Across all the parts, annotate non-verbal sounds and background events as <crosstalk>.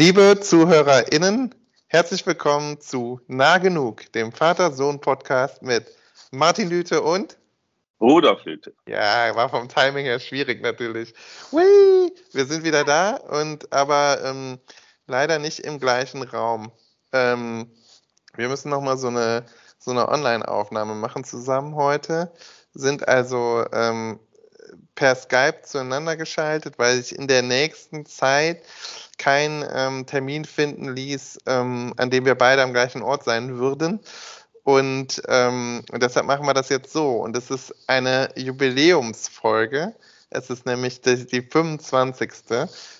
Liebe ZuhörerInnen, herzlich willkommen zu Nah Genug, dem Vater-Sohn-Podcast mit Martin Lüte und Rudolf Lüte. Ja, war vom Timing her schwierig natürlich. Hui, wir sind wieder da und aber ähm, leider nicht im gleichen Raum. Ähm, wir müssen nochmal so eine, so eine Online-Aufnahme machen zusammen heute, sind also ähm, per Skype zueinander geschaltet, weil ich in der nächsten Zeit keinen ähm, Termin finden ließ, ähm, an dem wir beide am gleichen Ort sein würden. Und, ähm, und deshalb machen wir das jetzt so. Und es ist eine Jubiläumsfolge. Es ist nämlich die, die 25.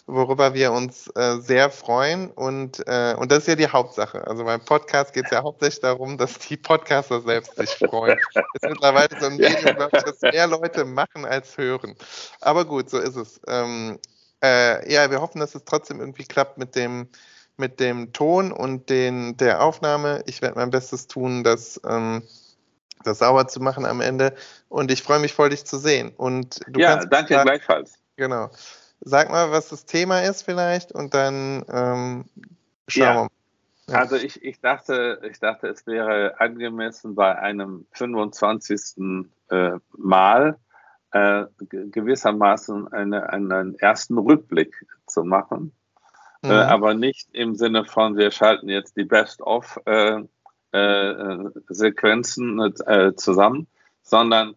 worüber wir uns äh, sehr freuen. Und, äh, und das ist ja die Hauptsache. Also beim Podcast geht es ja hauptsächlich darum, dass die Podcaster selbst sich freuen. Es ist mittlerweile so ein <laughs> Medium, glaube ich, dass mehr Leute machen als hören. Aber gut, so ist es. Ähm, äh, ja, wir hoffen, dass es trotzdem irgendwie klappt mit dem, mit dem Ton und den, der Aufnahme. Ich werde mein Bestes tun, das, ähm, das sauber zu machen am Ende. Und ich freue mich voll, dich zu sehen. Und du ja, danke sagen, gleichfalls. Genau. Sag mal, was das Thema ist vielleicht und dann ähm, schauen ja. wir mal. Ja. Also ich, ich, dachte, ich dachte, es wäre angemessen bei einem 25. Äh, Mal äh, gewissermaßen eine, einen ersten Rückblick zu machen. Äh, mhm. Äh, aber nicht im Sinne von, wir schalten jetzt die Best-of-Sequenzen äh, äh, äh, zusammen, sondern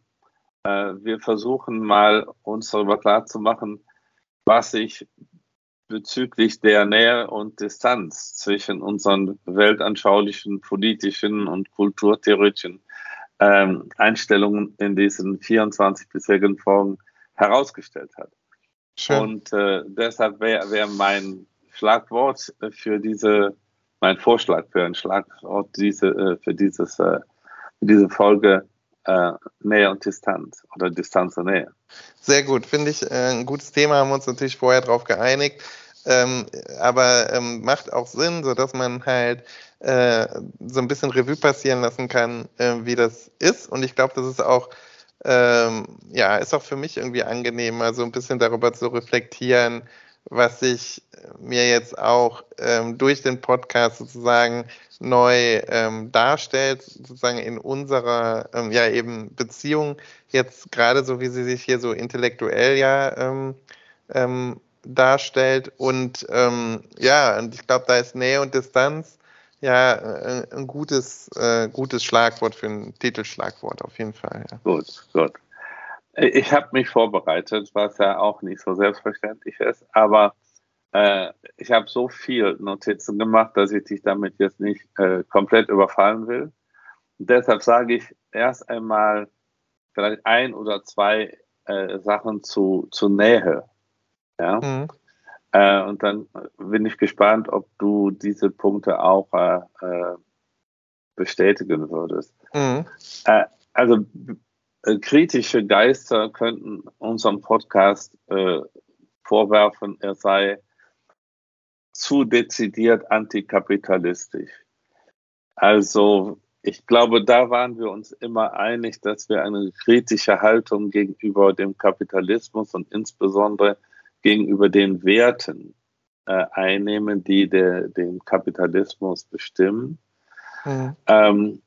wir versuchen mal uns darüber klarzumachen, was sich bezüglich der Nähe und Distanz zwischen unseren weltanschaulichen, politischen und kulturtheoretischen ähm, Einstellungen in diesen 24 bisherigen Folgen herausgestellt hat. Schön. Und äh, deshalb wäre wär mein Schlagwort für diese, mein Vorschlag für ein Schlagwort diese, äh, für dieses, äh, für diese Folge äh, Nähe und Distanz oder Distanz und Nähe. Sehr gut, finde ich äh, ein gutes Thema, haben wir uns natürlich vorher darauf geeinigt. Ähm, aber ähm, macht auch Sinn, so dass man halt äh, so ein bisschen Revue passieren lassen kann, äh, wie das ist. Und ich glaube, das ist auch, ähm, ja, ist auch für mich irgendwie angenehm, mal so ein bisschen darüber zu reflektieren, was sich mir jetzt auch ähm, durch den Podcast sozusagen neu ähm, darstellt, sozusagen in unserer ähm, ja eben Beziehung. Jetzt gerade so wie sie sich hier so intellektuell ja ähm, ähm, darstellt. Und ähm, ja und ich glaube da ist Nähe und Distanz ja äh, ein gutes äh, gutes Schlagwort für ein Titelschlagwort auf jeden Fall ja. gut gut ich habe mich vorbereitet, was ja auch nicht so selbstverständlich ist, aber äh, ich habe so viel Notizen gemacht, dass ich dich damit jetzt nicht äh, komplett überfallen will. Und deshalb sage ich erst einmal vielleicht ein oder zwei äh, Sachen zu, zu Nähe. Ja? Mhm. Äh, und dann bin ich gespannt, ob du diese Punkte auch äh, äh, bestätigen würdest. Mhm. also äh, kritische Geister könnten unserem Podcast äh, vorwerfen, er sei zu dezidiert antikapitalistisch. Also ich glaube, da waren wir uns immer einig, dass wir eine kritische Haltung gegenüber dem Kapitalismus und insbesondere gegenüber den Werten äh, einnehmen, die der, den Kapitalismus bestimmen. Mhm. Ähm,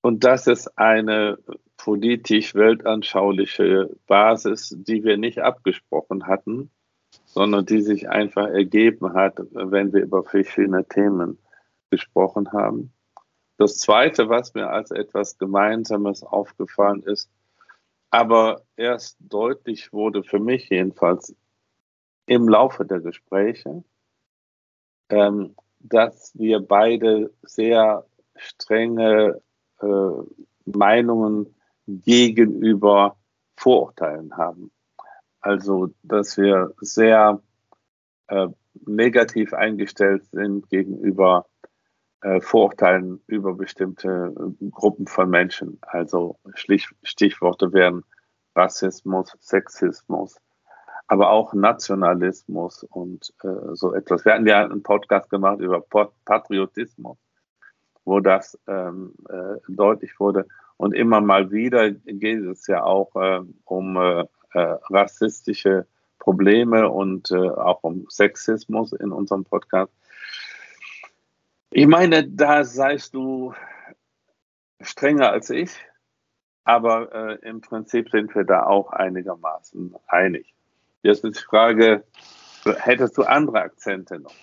und das ist eine politisch-weltanschauliche Basis, die wir nicht abgesprochen hatten, sondern die sich einfach ergeben hat, wenn wir über verschiedene Themen gesprochen haben. Das Zweite, was mir als etwas Gemeinsames aufgefallen ist, aber erst deutlich wurde für mich jedenfalls im Laufe der Gespräche, ähm, dass wir beide sehr strenge äh, Meinungen gegenüber Vorurteilen haben. Also, dass wir sehr äh, negativ eingestellt sind gegenüber äh, Vorurteilen über bestimmte äh, Gruppen von Menschen. Also Stichworte wären Rassismus, Sexismus, aber auch Nationalismus und äh, so etwas. Wir hatten ja einen Podcast gemacht über Patriotismus, wo das ähm, äh, deutlich wurde. Und immer mal wieder geht es ja auch äh, um äh, äh, rassistische Probleme und äh, auch um Sexismus in unserem Podcast. Ich meine, da seist du strenger als ich, aber äh, im Prinzip sind wir da auch einigermaßen einig. Jetzt ist die Frage, hättest du andere Akzente noch?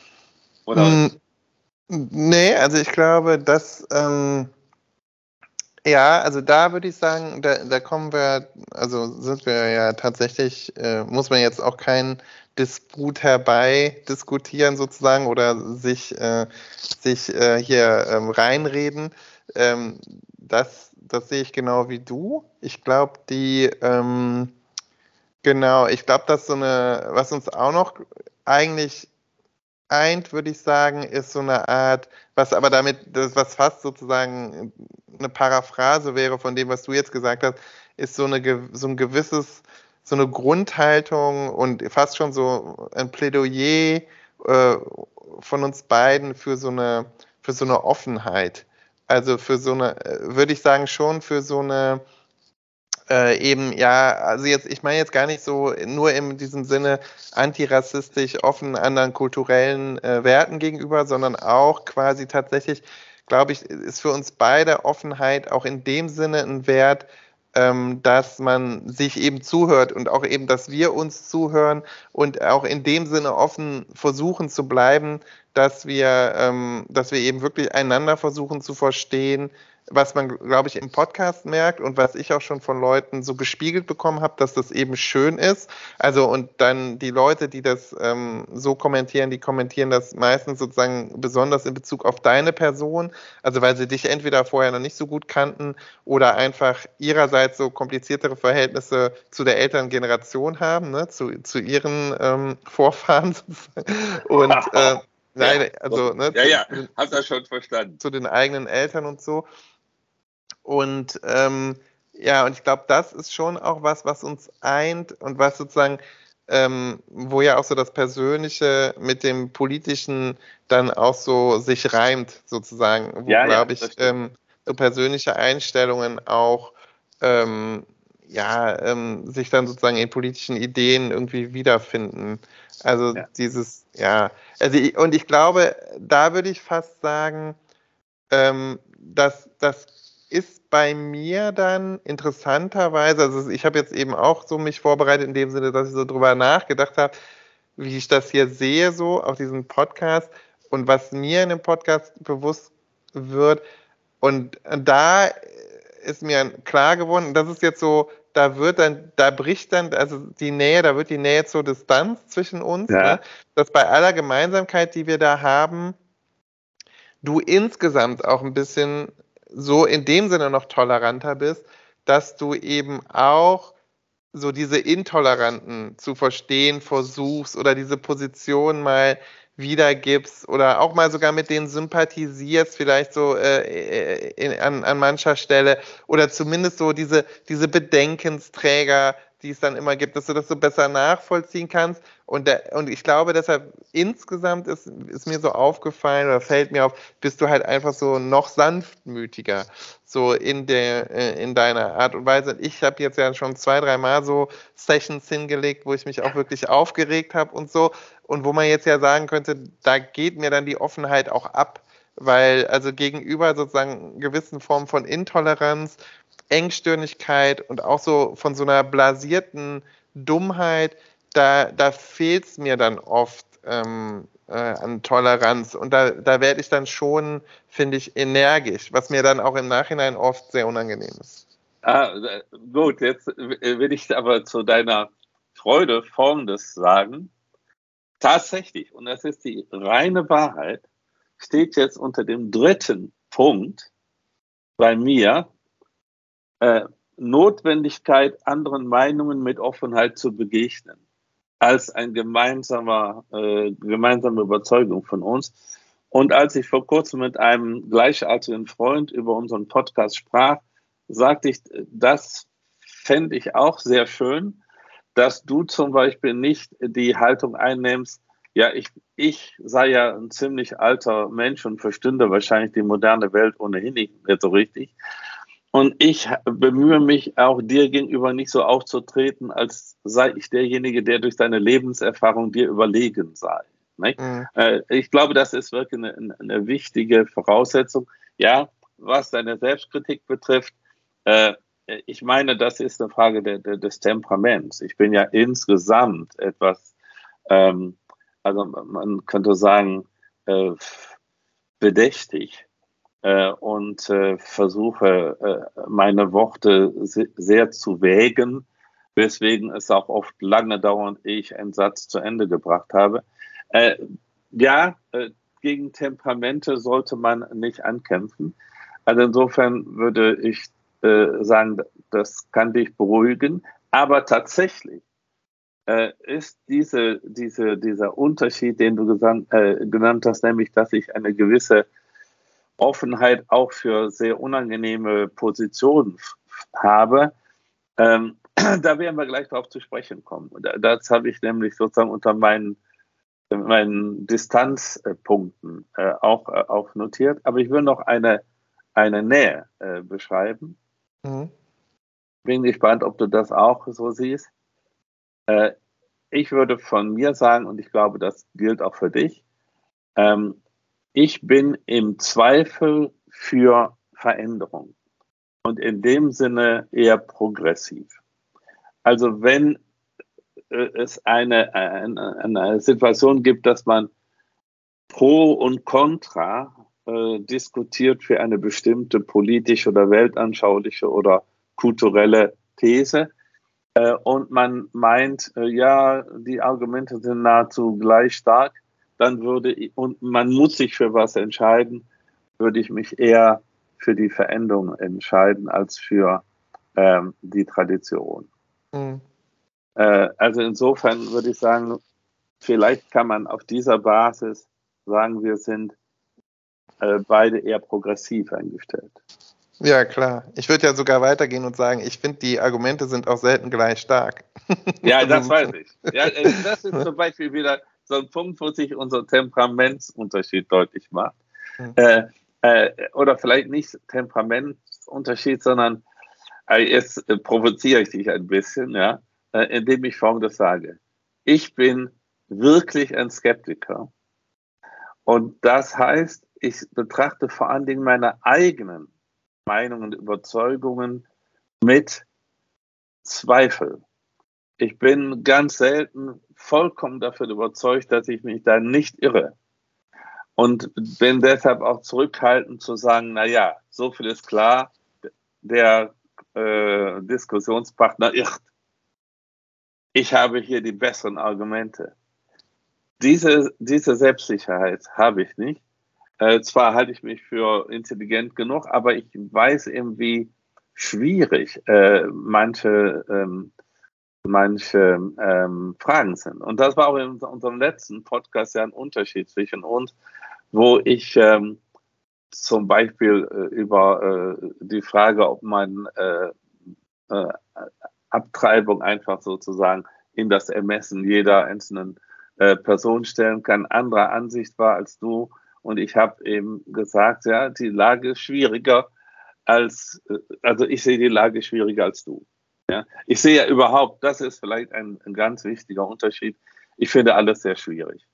Oder? Mm, nee, also ich glaube, dass ähm, ja, also da würde ich sagen, da, da kommen wir, also sind wir ja tatsächlich, äh, muss man jetzt auch keinen Disput herbei diskutieren sozusagen oder sich, äh, sich äh, hier ähm, reinreden. Ähm, das, das sehe ich genau wie du. Ich glaube, die, ähm, genau, ich glaube, dass so eine, was uns auch noch eigentlich eint, würde ich sagen, ist so eine Art, was aber damit, das, was fast sozusagen eine Paraphrase wäre von dem, was du jetzt gesagt hast, ist so, eine, so ein gewisses, so eine Grundhaltung und fast schon so ein Plädoyer äh, von uns beiden für so eine, für so eine Offenheit. Also für so eine, äh, würde ich sagen, schon für so eine, äh, eben, ja, also jetzt, ich meine jetzt gar nicht so nur in diesem Sinne antirassistisch offen anderen kulturellen äh, Werten gegenüber, sondern auch quasi tatsächlich, glaube ich, ist für uns beide Offenheit auch in dem Sinne ein Wert, ähm, dass man sich eben zuhört und auch eben, dass wir uns zuhören und auch in dem Sinne offen versuchen zu bleiben, dass wir, ähm, dass wir eben wirklich einander versuchen zu verstehen, was man, glaube ich, im Podcast merkt und was ich auch schon von Leuten so gespiegelt bekommen habe, dass das eben schön ist. Also und dann die Leute, die das ähm, so kommentieren, die kommentieren das meistens sozusagen besonders in Bezug auf deine Person, also weil sie dich entweder vorher noch nicht so gut kannten oder einfach ihrerseits so kompliziertere Verhältnisse zu der Elterngeneration haben, ne, zu, zu ihren ähm, <laughs> Vorfahren sozusagen. Und äh, <laughs> Nein, also, ne, ja, ja, hast du schon verstanden. Zu den eigenen Eltern und so. Und ähm, ja, und ich glaube, das ist schon auch was, was uns eint und was sozusagen, ähm, wo ja auch so das Persönliche mit dem Politischen dann auch so sich reimt, sozusagen, wo, ja, glaube ja, ich, ähm, so persönliche Einstellungen auch ähm, ja, ähm, sich dann sozusagen in politischen Ideen irgendwie wiederfinden. Also ja. dieses, ja, also ich, und ich glaube, da würde ich fast sagen, ähm, dass das ist bei mir dann interessanterweise, also ich habe jetzt eben auch so mich vorbereitet in dem Sinne, dass ich so drüber nachgedacht habe, wie ich das hier sehe, so auf diesem Podcast und was mir in dem Podcast bewusst wird. Und da ist mir klar geworden, das ist jetzt so, da wird dann, da bricht dann, also die Nähe, da wird die Nähe zur Distanz zwischen uns, ja. ne? dass bei aller Gemeinsamkeit, die wir da haben, du insgesamt auch ein bisschen so in dem Sinne noch toleranter bist, dass du eben auch so diese Intoleranten zu verstehen versuchst oder diese Position mal wiedergibst oder auch mal sogar mit denen sympathisierst, vielleicht so äh, in, an, an mancher Stelle oder zumindest so diese, diese Bedenkensträger die es dann immer gibt, dass du das so besser nachvollziehen kannst. Und, der, und ich glaube deshalb, insgesamt ist, ist mir so aufgefallen oder fällt mir auf, bist du halt einfach so noch sanftmütiger, so in, der, äh, in deiner Art und Weise. Ich habe jetzt ja schon zwei, dreimal so Sessions hingelegt, wo ich mich auch wirklich aufgeregt habe und so. Und wo man jetzt ja sagen könnte, da geht mir dann die Offenheit auch ab weil also gegenüber sozusagen gewissen Formen von Intoleranz Engstirnigkeit und auch so von so einer blasierten Dummheit, da, da fehlt es mir dann oft ähm, äh, an Toleranz. Und da, da werde ich dann schon, finde ich, energisch, was mir dann auch im Nachhinein oft sehr unangenehm ist. Ah, äh, gut, jetzt will ich aber zu deiner Freude Folgendes sagen. Tatsächlich, und das ist die reine Wahrheit, steht jetzt unter dem dritten Punkt bei mir äh, Notwendigkeit, anderen Meinungen mit Offenheit zu begegnen, als ein gemeinsamer, äh, gemeinsame Überzeugung von uns. Und als ich vor kurzem mit einem gleichartigen Freund über unseren Podcast sprach, sagte ich, das fände ich auch sehr schön, dass du zum Beispiel nicht die Haltung einnimmst, ja, ich, ich sei ja ein ziemlich alter Mensch und verstünde wahrscheinlich die moderne Welt ohnehin nicht, nicht so richtig und ich bemühe mich auch dir gegenüber nicht so aufzutreten, als sei ich derjenige, der durch seine Lebenserfahrung dir überlegen sei. Mhm. Äh, ich glaube, das ist wirklich eine, eine, wichtige Voraussetzung. Ja, was deine Selbstkritik betrifft, äh, ich meine, das ist eine Frage de, de, des Temperaments. Ich bin ja insgesamt etwas, ähm, also man könnte sagen, äh, bedächtig äh, und äh, versuche äh, meine Worte sehr zu wägen, weswegen es auch oft lange dauert, ehe ich einen Satz zu Ende gebracht habe. Äh, ja, äh, gegen Temperamente sollte man nicht ankämpfen. Also insofern würde ich äh, sagen, das kann dich beruhigen. Aber tatsächlich ist diese, diese, dieser Unterschied, den du gesagt, genannt hast, nämlich, dass ich eine gewisse Offenheit auch für sehr unangenehme Positionen habe. Ähm, <clears throat> da werden wir gleich darauf zu sprechen kommen. Das habe ich nämlich sozusagen unter meinen, meinen Distanzpunkten äh, auch, äh, auch notiert. Aber ich will noch eine, eine Nähe äh, beschreiben. Mhm. Bin gespannt, ob du das auch so siehst. Äh, ich würde von mir sagen, und ich glaube, das gilt auch für dich, ähm, ich bin im Zweifel für Veränderung und in dem Sinne eher progressiv. Also wenn äh, es eine, eine, eine Situation gibt, dass man Pro und Contra äh, diskutiert für eine bestimmte politische oder weltanschauliche oder kulturelle These äh, und man meint, äh, ja, die Argumente sind nahezu gleich stark, dann würde ich, und man muss sich für was entscheiden, würde ich mich eher für die Veränderung entscheiden als für ähm, die Tradition. Mhm. Äh, also insofern würde ich sagen, vielleicht kann man auf dieser Basis sagen, wir sind äh, beide eher progressiv eingestellt. Ja, klar. Ich würde ja sogar weitergehen und sagen, ich finde, die Argumente sind auch selten gleich stark. Ja, <laughs> das weiß ich. Ja, äh, das ist zum Beispiel wieder so ein Punkt, wo sich unser Temperamentsunterschied deutlich macht. Mhm. Äh, äh, oder vielleicht nicht Temperamentsunterschied, sondern äh, jetzt äh, provoziere ich dich ein bisschen, ja, äh, indem ich folgendes sage. Ich bin wirklich ein Skeptiker. Und das heißt, ich betrachte vor allen Dingen meine eigenen Meinungen und Überzeugungen mit Zweifel. Ich bin ganz selten vollkommen davon überzeugt, dass ich mich da nicht irre. Und bin deshalb auch zurückhaltend zu sagen, na ja, so viel ist klar, der äh, Diskussionspartner irrt. Ich habe hier die besseren Argumente. Diese, diese Selbstsicherheit habe ich nicht. Äh, zwar halte ich mich für intelligent genug, aber ich weiß eben, wie schwierig äh, manche ähm, manche ähm, Fragen sind. Und das war auch in unserem letzten Podcast ja ein Unterschied zwischen uns, wo ich ähm, zum Beispiel äh, über äh, die Frage, ob man äh, äh Abtreibung einfach sozusagen in das Ermessen jeder einzelnen äh, Person stellen kann, anderer Ansicht war als du. Und ich habe eben gesagt, ja, die Lage ist schwieriger als, äh, also ich sehe die Lage schwieriger als du. Ja? Ich sehe ja überhaupt, das ist vielleicht ein, ein ganz wichtiger Unterschied. Ich finde alles sehr schwierig.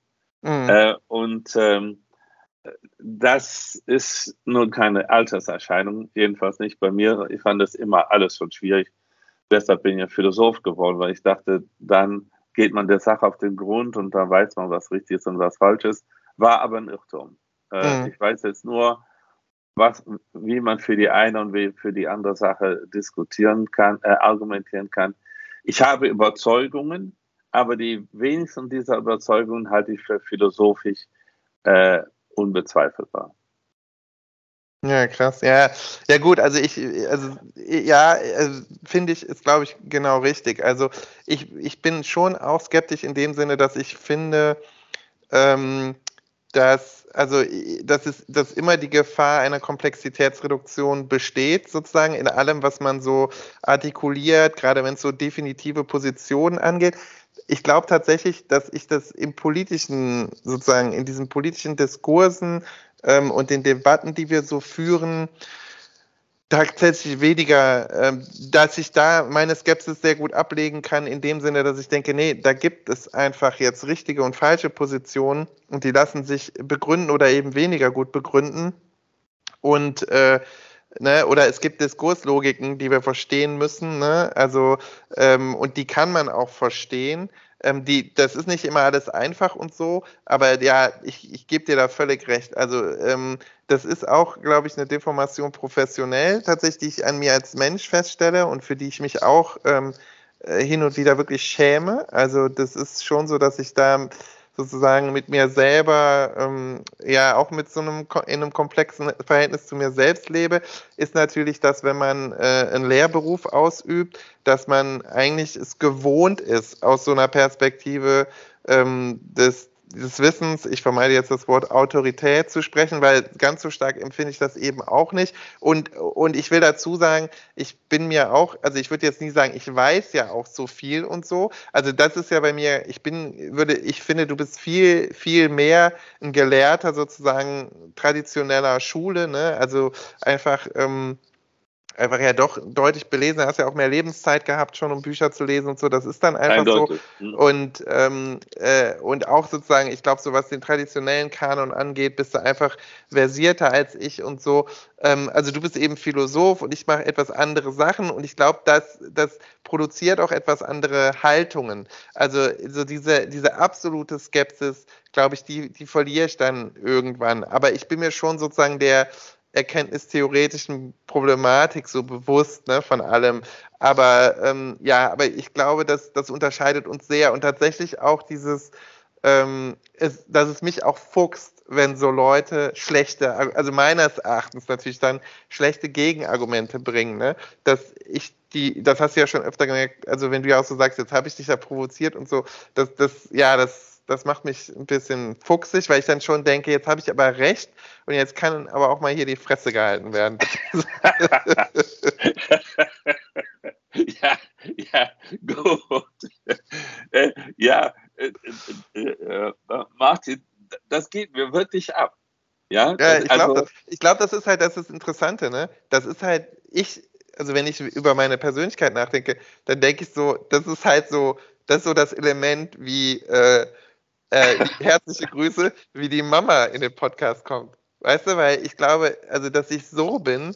Mhm. Äh, und ähm, das ist nun keine Alterserscheinung, jedenfalls nicht bei mir. Ich fand das immer alles schon schwierig. Deshalb bin ich ja Philosoph geworden, weil ich dachte, dann geht man der Sache auf den Grund und dann weiß man, was richtig ist und was falsch ist. War aber ein Irrtum. Äh, mhm. Ich weiß jetzt nur, was, wie man für die eine und wie für die andere Sache diskutieren kann, äh, argumentieren kann. Ich habe Überzeugungen, aber die wenigsten dieser Überzeugungen halte ich für philosophisch äh, unbezweifelbar. Ja, krass. Ja, ja gut, also ich, also ja, also finde ich, ist glaube ich genau richtig. Also ich, ich bin schon auch skeptisch in dem Sinne, dass ich finde, ähm, dass, also, dass, es, dass immer die Gefahr einer Komplexitätsreduktion besteht, sozusagen in allem, was man so artikuliert, gerade wenn es so definitive Positionen angeht. Ich glaube tatsächlich, dass ich das im politischen, sozusagen in diesen politischen Diskursen ähm, und den Debatten, die wir so führen, tatsächlich weniger, ähm, dass ich da meine Skepsis sehr gut ablegen kann, in dem Sinne, dass ich denke, nee, da gibt es einfach jetzt richtige und falsche Positionen und die lassen sich begründen oder eben weniger gut begründen. Und äh, Ne, oder es gibt Diskurslogiken, die wir verstehen müssen, ne? Also, ähm, und die kann man auch verstehen. Ähm, die, das ist nicht immer alles einfach und so, aber ja, ich, ich gebe dir da völlig recht. Also ähm, das ist auch, glaube ich, eine Deformation professionell, tatsächlich, die ich an mir als Mensch feststelle und für die ich mich auch ähm, äh, hin und wieder wirklich schäme. Also das ist schon so, dass ich da sozusagen mit mir selber, ähm, ja auch mit so einem in einem komplexen Verhältnis zu mir selbst lebe, ist natürlich, dass wenn man äh, einen Lehrberuf ausübt, dass man eigentlich es gewohnt ist, aus so einer Perspektive ähm, des des Wissens, ich vermeide jetzt das Wort Autorität zu sprechen, weil ganz so stark empfinde ich das eben auch nicht. Und, und ich will dazu sagen, ich bin mir auch, also ich würde jetzt nie sagen, ich weiß ja auch so viel und so. Also das ist ja bei mir, ich bin, würde, ich finde, du bist viel, viel mehr ein Gelehrter sozusagen traditioneller Schule, ne? Also einfach, ähm, einfach ja doch deutlich belesen, hast ja auch mehr Lebenszeit gehabt schon, um Bücher zu lesen und so, das ist dann einfach Eindeutig. so. Mhm. Und, ähm, äh, und auch sozusagen, ich glaube, so was den traditionellen Kanon angeht, bist du einfach versierter als ich und so. Ähm, also du bist eben Philosoph und ich mache etwas andere Sachen und ich glaube, das, das produziert auch etwas andere Haltungen. Also so diese, diese absolute Skepsis, glaube ich, die, die verliere ich dann irgendwann. Aber ich bin mir schon sozusagen der erkenntnistheoretischen Problematik so bewusst ne, von allem. Aber ähm, ja, aber ich glaube, dass das unterscheidet uns sehr und tatsächlich auch dieses, ähm, ist, dass es mich auch fuchst, wenn so Leute schlechte, also meines Erachtens natürlich dann schlechte Gegenargumente bringen. Ne? Dass ich die, das hast du ja schon öfter gemerkt, also wenn du ja auch so sagst, jetzt habe ich dich ja provoziert und so, das, das, ja, das das macht mich ein bisschen fuchsig, weil ich dann schon denke, jetzt habe ich aber recht und jetzt kann aber auch mal hier die Fresse gehalten werden. <laughs> ja, ja, gut. Äh, ja, äh, äh, äh, Martin, das geht mir wirklich ab. Ja, ja ich glaube, also, das, glaub, das ist halt das ist Interessante, ne? Das ist halt, ich, also wenn ich über meine Persönlichkeit nachdenke, dann denke ich so, das ist halt so, das ist so das Element wie, äh, äh, herzliche Grüße, wie die Mama in den Podcast kommt. Weißt du, weil ich glaube, also dass ich so bin,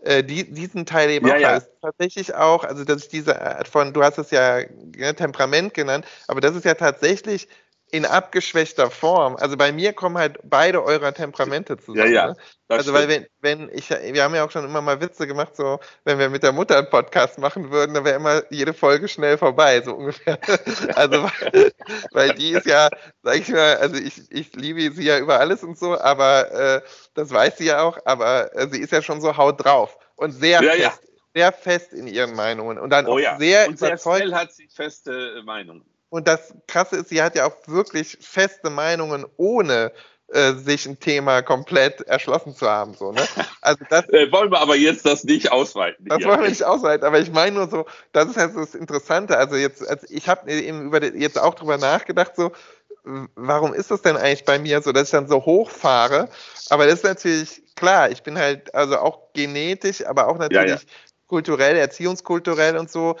äh, die, diesen Teil eben ja, auch ja. ist tatsächlich auch, also dass ich diese Art von, du hast es ja ne, Temperament genannt, aber das ist ja tatsächlich in abgeschwächter Form. Also bei mir kommen halt beide eurer Temperamente zusammen. Ja, ja. Ne? Also stimmt. weil wenn, wenn ich, wir haben ja auch schon immer mal Witze gemacht, so wenn wir mit der Mutter einen Podcast machen würden, dann wäre immer jede Folge schnell vorbei, so ungefähr. <laughs> also weil, weil die ist ja, sag ich mal, also ich, ich liebe sie ja über alles und so, aber äh, das weiß sie ja auch, aber äh, sie ist ja schon so haut drauf und sehr ja, fest. Ja. Sehr fest in ihren Meinungen und dann oh, auch ja. sehr und überzeugt. Sehr schnell hat sie feste Meinungen. Und das Krasse ist, sie hat ja auch wirklich feste Meinungen, ohne äh, sich ein Thema komplett erschlossen zu haben. So, ne? also das, <laughs> äh, wollen wir aber jetzt das nicht ausweiten. Das hier. wollen wir nicht ausweiten, aber ich meine nur so, das ist halt so das Interessante. Also jetzt, also ich habe eben über jetzt auch drüber nachgedacht, so, warum ist das denn eigentlich bei mir so, dass ich dann so hochfahre? Aber das ist natürlich klar, ich bin halt also auch genetisch, aber auch natürlich ja, ja. kulturell, erziehungskulturell und so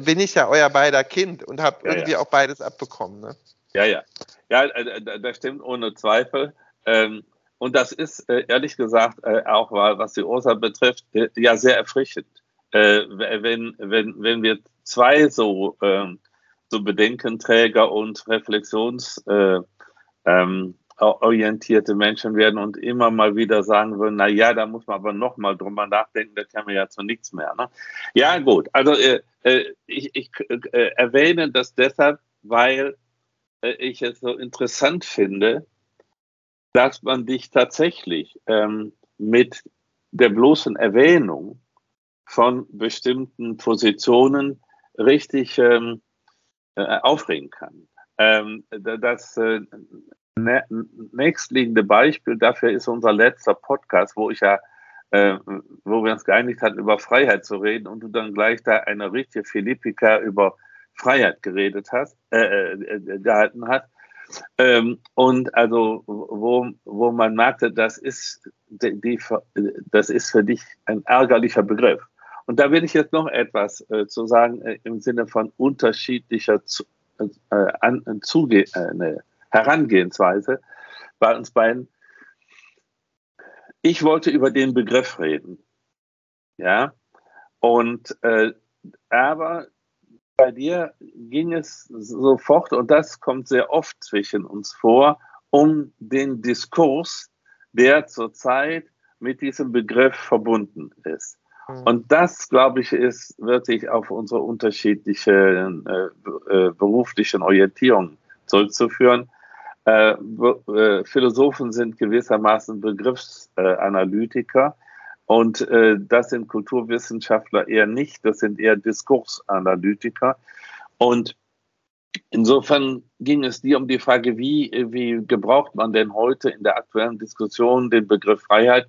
bin ich ja euer beider Kind und habe ja, irgendwie ja. auch beides abbekommen. Ne? Ja, ja. Ja, äh, das stimmt ohne Zweifel. Ähm, und das ist äh, ehrlich gesagt auch, was die Ursa betrifft, ja sehr erfrischend. Wenn, wenn, wenn wir zwei so, ähm, so Bedenkenträger und Reflexions ähm, orientierte Menschen werden und immer mal wieder sagen würden, na ja, da muss man aber noch mal drüber nachdenken, da kann man ja zu nichts mehr. Ne? Ja gut, also äh, äh, ich, ich äh, erwähne das deshalb, weil äh, ich es so interessant finde, dass man dich tatsächlich ähm, mit der bloßen Erwähnung von bestimmten Positionen richtig ähm, äh, aufregen kann. Ähm, das äh, nächstliegende Beispiel dafür ist unser letzter Podcast, wo ich ja, äh, wo wir uns geeinigt hatten, über Freiheit zu reden und du dann gleich da eine richtige Philippika über Freiheit geredet hast, äh, äh, gehalten hast. Ähm, und also, wo, wo man merkte, das ist, die, die, das ist für dich ein ärgerlicher Begriff. Und da will ich jetzt noch etwas äh, zu sagen äh, im Sinne von unterschiedlicher zu, äh, an, Zuge äh, ne, Herangehensweise bei uns beiden. Ich wollte über den Begriff reden. Ja. Und äh, aber bei dir ging es sofort, und das kommt sehr oft zwischen uns vor, um den Diskurs, der zurzeit mit diesem Begriff verbunden ist. Mhm. Und das, glaube ich, ist wirklich auf unsere unterschiedlichen äh, äh, beruflichen Orientierungen zurückzuführen. Äh, äh, Philosophen sind gewissermaßen Begriffsanalytiker und äh, das sind Kulturwissenschaftler eher nicht, das sind eher Diskursanalytiker. Und insofern ging es dir um die Frage, wie, wie gebraucht man denn heute in der aktuellen Diskussion den Begriff Freiheit?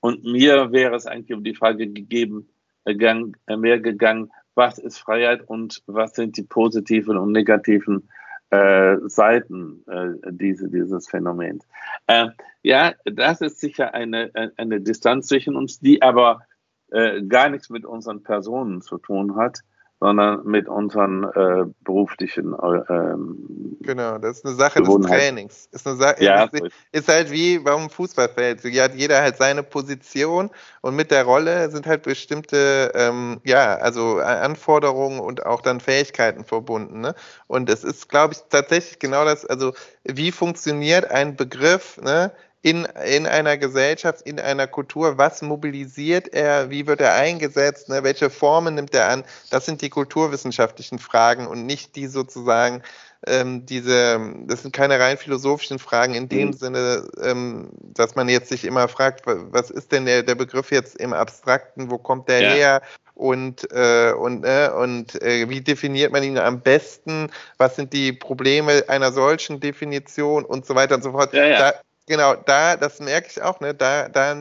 Und mir wäre es eigentlich um die Frage gegeben, gegangen, mehr gegangen, was ist Freiheit und was sind die positiven und negativen äh, Seiten äh, diese, dieses Phänomens. Äh, ja, das ist sicher eine, eine Distanz zwischen uns, die aber äh, gar nichts mit unseren Personen zu tun hat, sondern mit unseren äh, beruflichen. Äh, ähm, genau, das ist eine Sache des Trainings. Ist, eine Sache, ja, ist, ist halt wie beim Fußballfeld. Hier hat jeder halt seine Position und mit der Rolle sind halt bestimmte, ähm, ja, also Anforderungen und auch dann Fähigkeiten verbunden. Ne? Und es ist, glaube ich, tatsächlich genau das, also wie funktioniert ein Begriff, ne? In, in einer Gesellschaft, in einer Kultur, was mobilisiert er, wie wird er eingesetzt, ne, welche Formen nimmt er an, das sind die kulturwissenschaftlichen Fragen und nicht die sozusagen, ähm, diese, das sind keine rein philosophischen Fragen in dem mhm. Sinne, ähm, dass man jetzt sich immer fragt, was ist denn der, der Begriff jetzt im Abstrakten, wo kommt der ja. her, und, äh, und, äh, und äh, wie definiert man ihn am besten, was sind die Probleme einer solchen Definition und so weiter und so fort. Ja, ja. Da, Genau, da, das merke ich auch, ne, da, da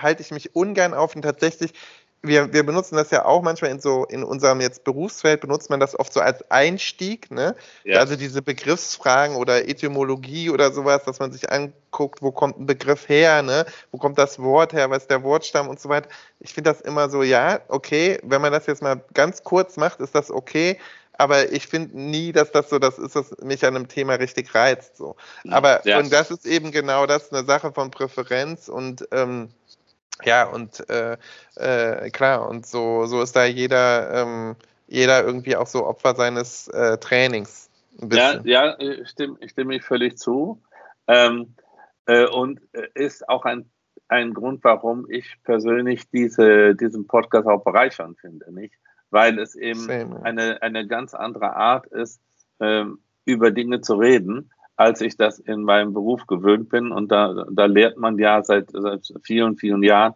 halte ich mich ungern auf und tatsächlich, wir, wir benutzen das ja auch manchmal in so, in unserem jetzt Berufsfeld benutzt man das oft so als Einstieg, ne? Ja. Also diese Begriffsfragen oder Etymologie oder sowas, dass man sich anguckt, wo kommt ein Begriff her, ne? Wo kommt das Wort her, was ist der Wortstamm und so weiter. Ich finde das immer so, ja, okay, wenn man das jetzt mal ganz kurz macht, ist das okay aber ich finde nie, dass das so das ist, was mich an einem Thema richtig reizt. So. Aber ja. und das ist eben genau das, eine Sache von Präferenz und ähm, ja, und äh, äh, klar, und so, so ist da jeder, ähm, jeder irgendwie auch so Opfer seines äh, Trainings. Ja, ja, ich stimme, ich stimme ich völlig zu. Ähm, äh, und äh, ist auch ein, ein Grund, warum ich persönlich diese, diesen Podcast auch bereichernd finde, nicht? Weil es eben Same, eine, eine ganz andere Art ist, ähm, über Dinge zu reden, als ich das in meinem Beruf gewöhnt bin. Und da, da lehrt man ja seit, seit vielen, vielen Jahren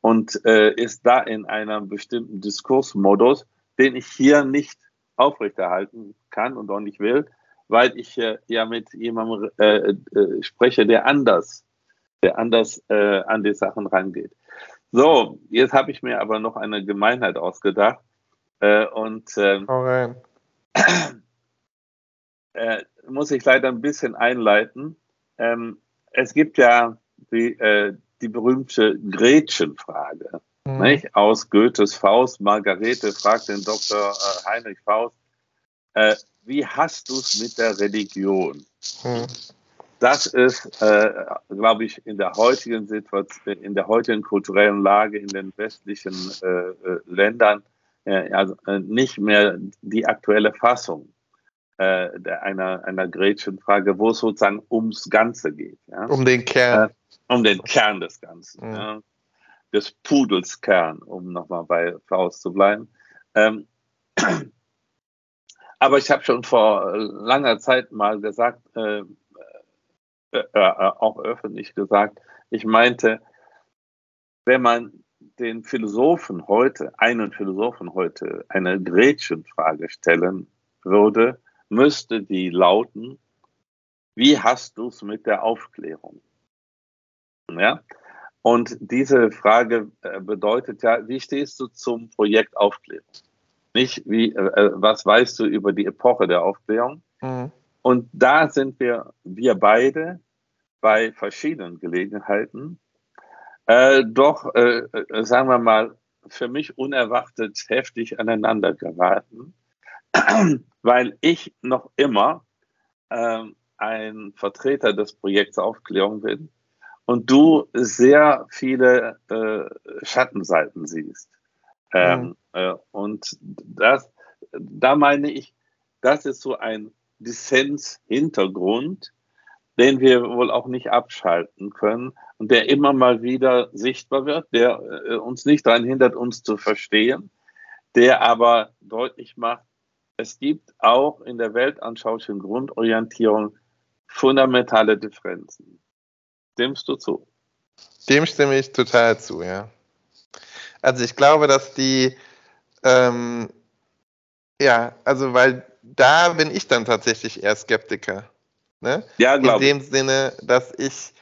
und äh, ist da in einem bestimmten Diskursmodus, den ich hier nicht aufrechterhalten kann und auch nicht will, weil ich äh, ja mit jemandem äh, äh, spreche, der anders, der anders äh, an die Sachen rangeht. So, jetzt habe ich mir aber noch eine Gemeinheit ausgedacht. Äh, und ähm, <clears throat> äh, muss ich leider ein bisschen einleiten. Ähm, es gibt ja die, äh, die berühmte Gretchenfrage. Mhm. Nicht? Aus Goethes Faust. Margarete fragt den Dr. Äh, Heinrich Faust, äh, wie hast du es mit der Religion? Mhm. Das ist, äh, glaube ich, in der heutigen Situation, in der heutigen kulturellen Lage in den westlichen Ländern äh, also äh, nicht mehr die aktuelle Fassung äh, einer, einer Gretchenfrage, wo es sozusagen ums Ganze geht. Ja? Um den Kern. Äh, um den Kern des Ganzen. Mhm. Ja? Des Pudels Kern, um nochmal bei Faust zu bleiben. Ähm, <clears throat> aber ich habe schon vor langer Zeit mal gesagt, äh, äh, äh, auch öffentlich gesagt, ich meinte, wenn man den Philosophen heute, einen Philosophen heute, eine Gretchenfrage stellen würde, müsste die lauten, wie hast du es mit der Aufklärung? Ja? Und diese Frage äh, bedeutet ja, wie stehst du zum Projekt Aufklärung? Nicht, wie, äh, äh, was weißt du über die Epoche der Aufklärung? Mhm. Und und da sind wir, wir beide bei verschiedenen Gelegenheiten äh, doch, äh, äh, sagen wir mal, für mich unerwartet heftig aneinander geraten, <clears throat> weil ich noch immer äh, ein Vertreter des Projekts Aufklärung bin und du sehr viele äh, Schattenseiten siehst. Ähm, mhm. und das, da meine ich, das ist so ein Dissens-Hintergrund, den wir wohl auch nicht abschalten können und der immer mal wieder sichtbar wird, der äh, uns nicht daran hindert, uns zu verstehen, der aber deutlich macht, es gibt auch in der weltanschaulichen Grundorientierung fundamentale Differenzen. Stimmst du zu? Dem stimme ich total zu, ja. Also ich glaube, dass die, ähm, ja, also weil da bin ich dann tatsächlich eher Skeptiker. Ne? Ja, glaube ich. In dem Sinne, dass ich,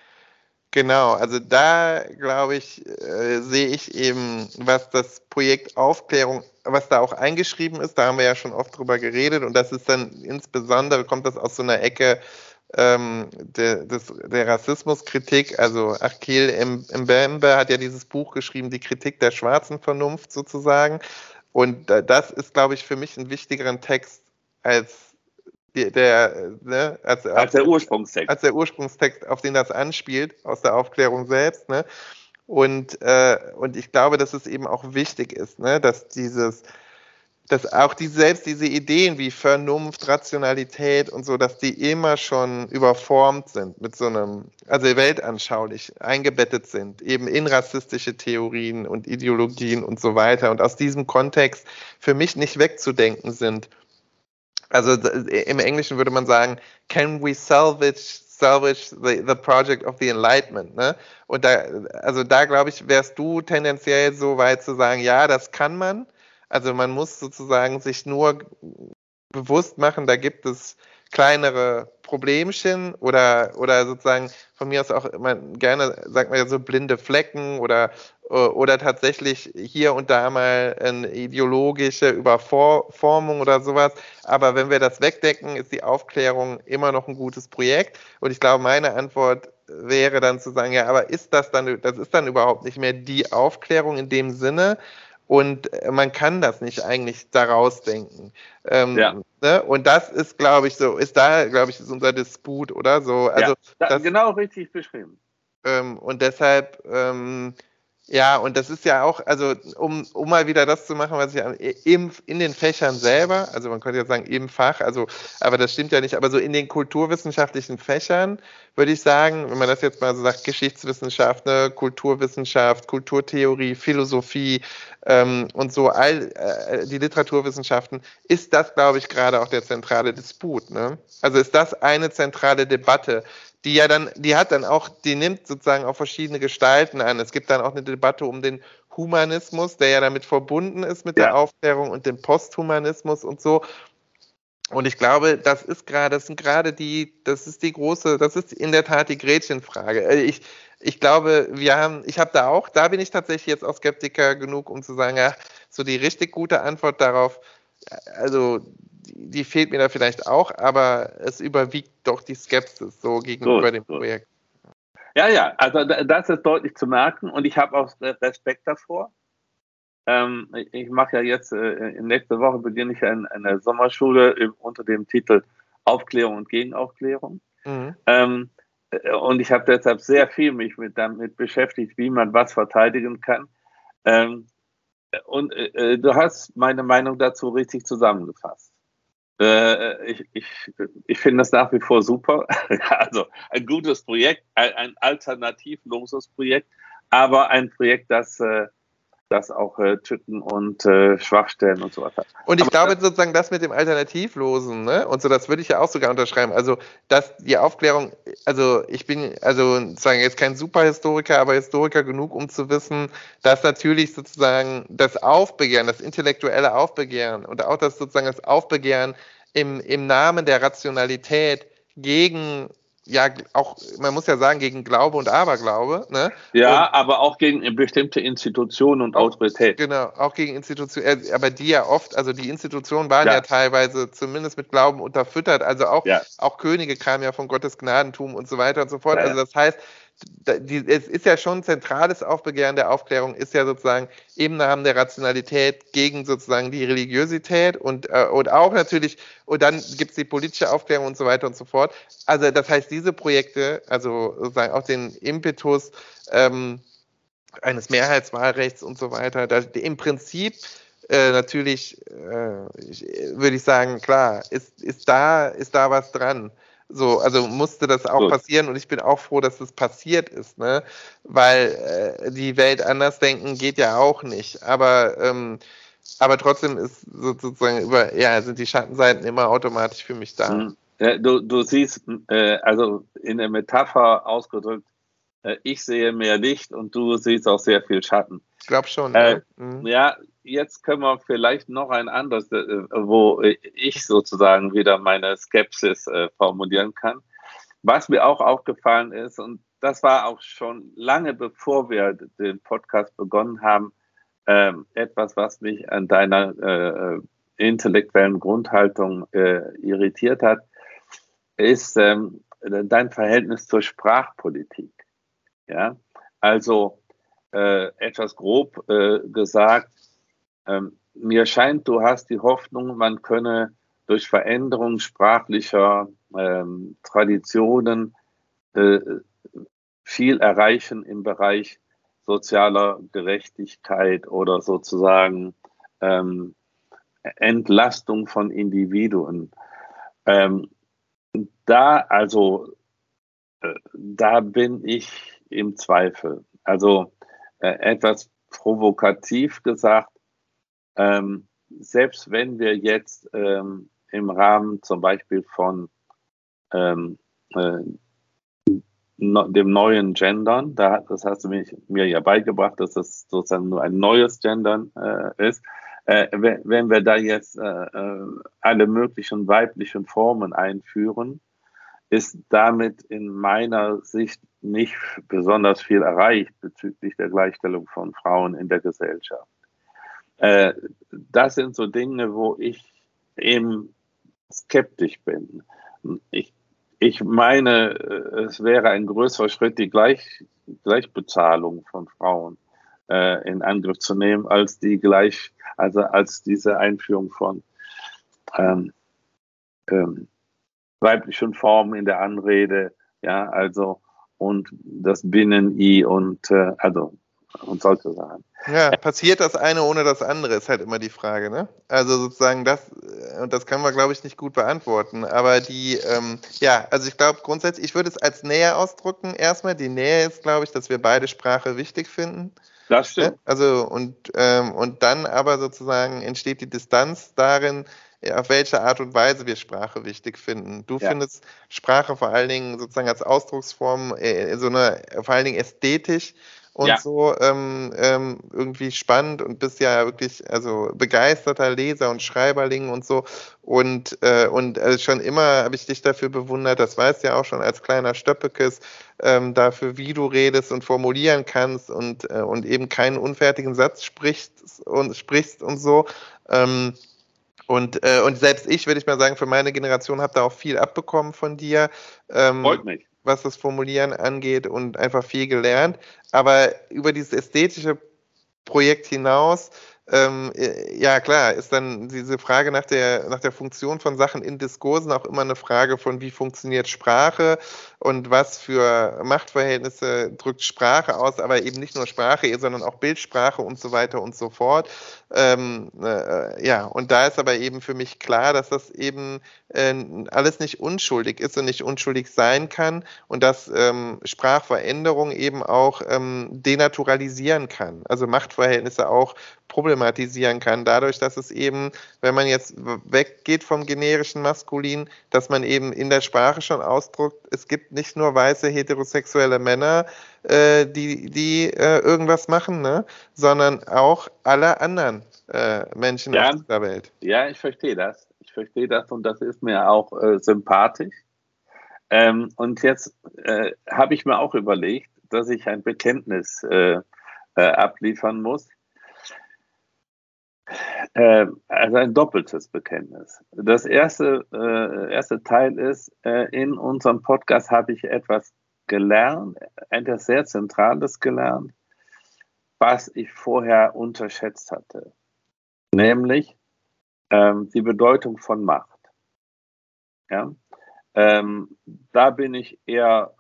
genau, also da glaube ich, äh, sehe ich eben, was das Projekt Aufklärung, was da auch eingeschrieben ist, da haben wir ja schon oft drüber geredet und das ist dann insbesondere, kommt das aus so einer Ecke, ähm, der, des, der Rassismuskritik, also Achille Mbembe hat ja dieses Buch geschrieben, die Kritik der schwarzen Vernunft sozusagen. Und das ist, glaube ich, für mich ein wichtigerer Text als der, der, ne, als, als, der Ursprungstext. Als der Ursprungstext, auf den das anspielt, aus der Aufklärung selbst. Ne? Und, äh, und ich glaube, dass es eben auch wichtig ist, ne, dass dieses, dass auch die, selbst diese Ideen wie Vernunft, Rationalität und so, dass die immer schon überformt sind mit so einem, also weltanschaulich eingebettet sind, eben in rassistische Theorien und Ideologien und so weiter und aus diesem Kontext für mich nicht wegzudenken sind also im Englischen würde man sagen, can we salvage salvage the, the project of the enlightenment, ne? Und da, also da glaube ich, wärst du tendenziell so weit zu sagen, ja, das kann man. Also man muss sozusagen sich nur bewusst machen, da gibt es kleinere Problemchen oder, oder sozusagen von mir aus auch immer gerne, sagt man ja so blinde Flecken oder oder tatsächlich hier und da mal eine ideologische Überformung oder sowas. Aber wenn wir das wegdecken, ist die Aufklärung immer noch ein gutes Projekt. Und ich glaube, meine Antwort wäre dann zu sagen, ja, aber ist das dann, das ist dann überhaupt nicht mehr die Aufklärung in dem Sinne. Und man kann das nicht eigentlich daraus denken. Ähm, ja. ne? Und das ist, glaube ich, so, ist da, glaube ich, ist unser Disput oder so. Also, ja, das, genau richtig beschrieben. Ähm, und deshalb, ähm, ja, und das ist ja auch, also um, um mal wieder das zu machen, was ich im, in den Fächern selber, also man könnte ja sagen im Fach, also, aber das stimmt ja nicht, aber so in den kulturwissenschaftlichen Fächern würde ich sagen, wenn man das jetzt mal so sagt, Geschichtswissenschaft, ne, Kulturwissenschaft, Kulturtheorie, Philosophie ähm, und so all äh, die Literaturwissenschaften, ist das, glaube ich, gerade auch der zentrale Disput. Ne? Also ist das eine zentrale Debatte, die ja dann, die hat dann auch, die nimmt sozusagen auch verschiedene Gestalten an. Es gibt dann auch eine Debatte um den Humanismus, der ja damit verbunden ist mit ja. der Aufklärung und dem Posthumanismus und so. Und ich glaube, das ist gerade, das sind gerade die, das ist die große, das ist in der Tat die Gretchenfrage. Äh, ich, ich glaube, wir haben, ich habe da auch, da bin ich tatsächlich jetzt auch Skeptiker genug, um zu sagen, ja, so die richtig gute Antwort darauf, äh, also die fehlt mir da vielleicht auch, aber es überwiegt doch die Skepsis so gegenüber gut, dem gut. Projekt. Ja, ja, also das ist deutlich zu merken und ich habe auch Respekt davor. Ähm, ich mache ja jetzt, äh, nächste Woche beginne ich eine, eine Sommerschule unter dem Titel Aufklärung und Gegenaufklärung. Mhm. Ähm, äh, und ich habe deshalb sehr viel mich mit, damit beschäftigt, wie man was verteidigen kann. Ähm, und äh, äh du hast meine Meinung dazu richtig zusammengefasst. Äh, ich, ich, ich finde das nach wie vor super. <laughs> also ein gutes Projekt, ein, ein alternativloses Projekt, aber ein Projekt, das äh, das auch äh, Tücken und äh, Schwachstellen und so weiter. Und ich Aber glaube sozusagen das mit dem Alternativlosen, ne? Und so, das würde ich ja auch sogar unterschreiben. Also, dass die Aufklärung, also ich bin also sozusagen jetzt kein Superhistoriker, aber Historiker genug, um zu wissen, dass natürlich sozusagen das Aufbegehren, das intellektuelle Aufbegehren und auch das sozusagen das Aufbegehren im, im Namen der Rationalität gegen ja auch, man muss ja sagen, gegen Glaube und Aberglaube. Ne? Ja, und, aber auch gegen bestimmte Institutionen und Autorität. Genau, auch gegen Institutionen, äh, aber die ja oft, also die Institutionen waren ja, ja teilweise zumindest mit Glauben unterfüttert, also auch, ja. auch Könige kamen ja von Gottes Gnadentum und so weiter und so fort. Ja, also das heißt, die, es ist ja schon zentrales Aufbegehren der Aufklärung, ist ja sozusagen im Namen der Rationalität gegen sozusagen die Religiosität und, äh, und auch natürlich, und dann gibt es die politische Aufklärung und so weiter und so fort. Also das heißt, diese Projekte, also sozusagen auch den Impetus ähm, eines Mehrheitswahlrechts und so weiter, da, im Prinzip äh, natürlich, äh, würde ich sagen, klar, ist, ist, da, ist da was dran. So, also musste das auch Gut. passieren und ich bin auch froh, dass das passiert ist, ne? Weil äh, die Welt anders denken geht ja auch nicht. Aber ähm, aber trotzdem ist sozusagen über, ja, sind die Schattenseiten immer automatisch für mich da. Ja, du, du siehst, äh, also in der Metapher ausgedrückt, äh, ich sehe mehr Licht und du siehst auch sehr viel Schatten. Ich glaube schon. Äh, ja. Mhm. ja, jetzt können wir vielleicht noch ein anderes, äh, wo ich sozusagen wieder meine Skepsis äh, formulieren kann. Was mir auch aufgefallen ist, und das war auch schon lange bevor wir den Podcast begonnen haben, äh, etwas, was mich an deiner äh, intellektuellen Grundhaltung äh, irritiert hat, ist ähm, dein Verhältnis zur Sprachpolitik. Ja, also äh, etwas grob gesagt, ähm, mir scheint, du hast die Hoffnung, man könne durch Veränderung sprachlicher ähm, Traditionen äh, viel erreichen im Bereich sozialer Gerechtigkeit oder sozusagen ähm, Entlastung von Individuen. Ähm, da also, äh, da bin ich im Zweifel. Also äh, etwas provokativ gesagt, ähm, selbst wenn wir jetzt ähm, im Rahmen zum Beispiel von ähm, äh, dem neuen Gendern, da, das hast du mich, mir ja beigebracht, dass das sozusagen nur ein neues Gendern äh, ist, äh, wenn, wenn, wir da jetzt äh, äh, alle möglichen weiblichen Formen einführen, ist damit in meiner Sicht nicht besonders viel erreicht bezüglich der Gleichstellung von Frauen in der Gesellschaft. Äh, das sind so Dinge, wo ich eben skeptisch bin. Ich, ich meine, äh, es wäre ein größerer Schritt, die Gleich, Gleichbezahlung von Frauen äh, in Angriff zu nehmen, als die gleich, also als diese Einführung von ähm, ähm, weiblichen Formen in der Anrede, ja, also und das Binnen-I und äh, also und solche Sachen. Ja, passiert das eine ohne das andere, ist halt immer die Frage, ne? Also sozusagen das, äh, und das können wir, glaube ich, nicht gut beantworten, aber die, ähm, ja, also ich glaube grundsätzlich, ich würde es als Nähe ausdrücken erstmal. Die Nähe ist, glaube ich, dass wir beide Sprache wichtig finden. Das stimmt. Ne? Also und, ähm, und dann aber sozusagen entsteht die Distanz darin, auf welche Art und Weise wir Sprache wichtig finden. Du ja. findest Sprache vor allen Dingen sozusagen als Ausdrucksform, äh, so eine, vor allen Dingen ästhetisch und ja. so ähm, ähm, irgendwie spannend und bist ja wirklich also begeisterter Leser und Schreiberling und so und äh, und also schon immer habe ich dich dafür bewundert, das weißt du ja auch schon als kleiner Stöppekes, ähm, dafür wie du redest und formulieren kannst und äh, und eben keinen unfertigen Satz sprichst und sprichst und so ähm, und, äh, und selbst ich, würde ich mal sagen, für meine Generation habe da auch viel abbekommen von dir. Ähm, Freut mich was das Formulieren angeht und einfach viel gelernt. Aber über dieses ästhetische Projekt hinaus ähm, äh, ja, klar, ist dann diese Frage nach der, nach der Funktion von Sachen in Diskursen auch immer eine Frage von, wie funktioniert Sprache und was für Machtverhältnisse drückt Sprache aus, aber eben nicht nur Sprache, sondern auch Bildsprache und so weiter und so fort. Ähm, äh, ja, und da ist aber eben für mich klar, dass das eben äh, alles nicht unschuldig ist und nicht unschuldig sein kann und dass ähm, Sprachveränderung eben auch ähm, denaturalisieren kann, also Machtverhältnisse auch problematisieren kann, dadurch, dass es eben, wenn man jetzt weggeht vom generischen Maskulin, dass man eben in der Sprache schon ausdrückt, es gibt nicht nur weiße heterosexuelle Männer, äh, die, die äh, irgendwas machen, ne? sondern auch alle anderen äh, Menschen ja, auf dieser Welt. Ja, ich verstehe das. Ich verstehe das und das ist mir auch äh, sympathisch. Ähm, und jetzt äh, habe ich mir auch überlegt, dass ich ein Bekenntnis äh, abliefern muss. Äh, also ein doppeltes Bekenntnis. Das erste, äh, erste Teil ist, äh, in unserem Podcast habe ich etwas gelernt, etwas sehr Zentrales gelernt, was ich vorher unterschätzt hatte, nämlich ähm, die Bedeutung von Macht. Ja? Ähm, da bin ich eher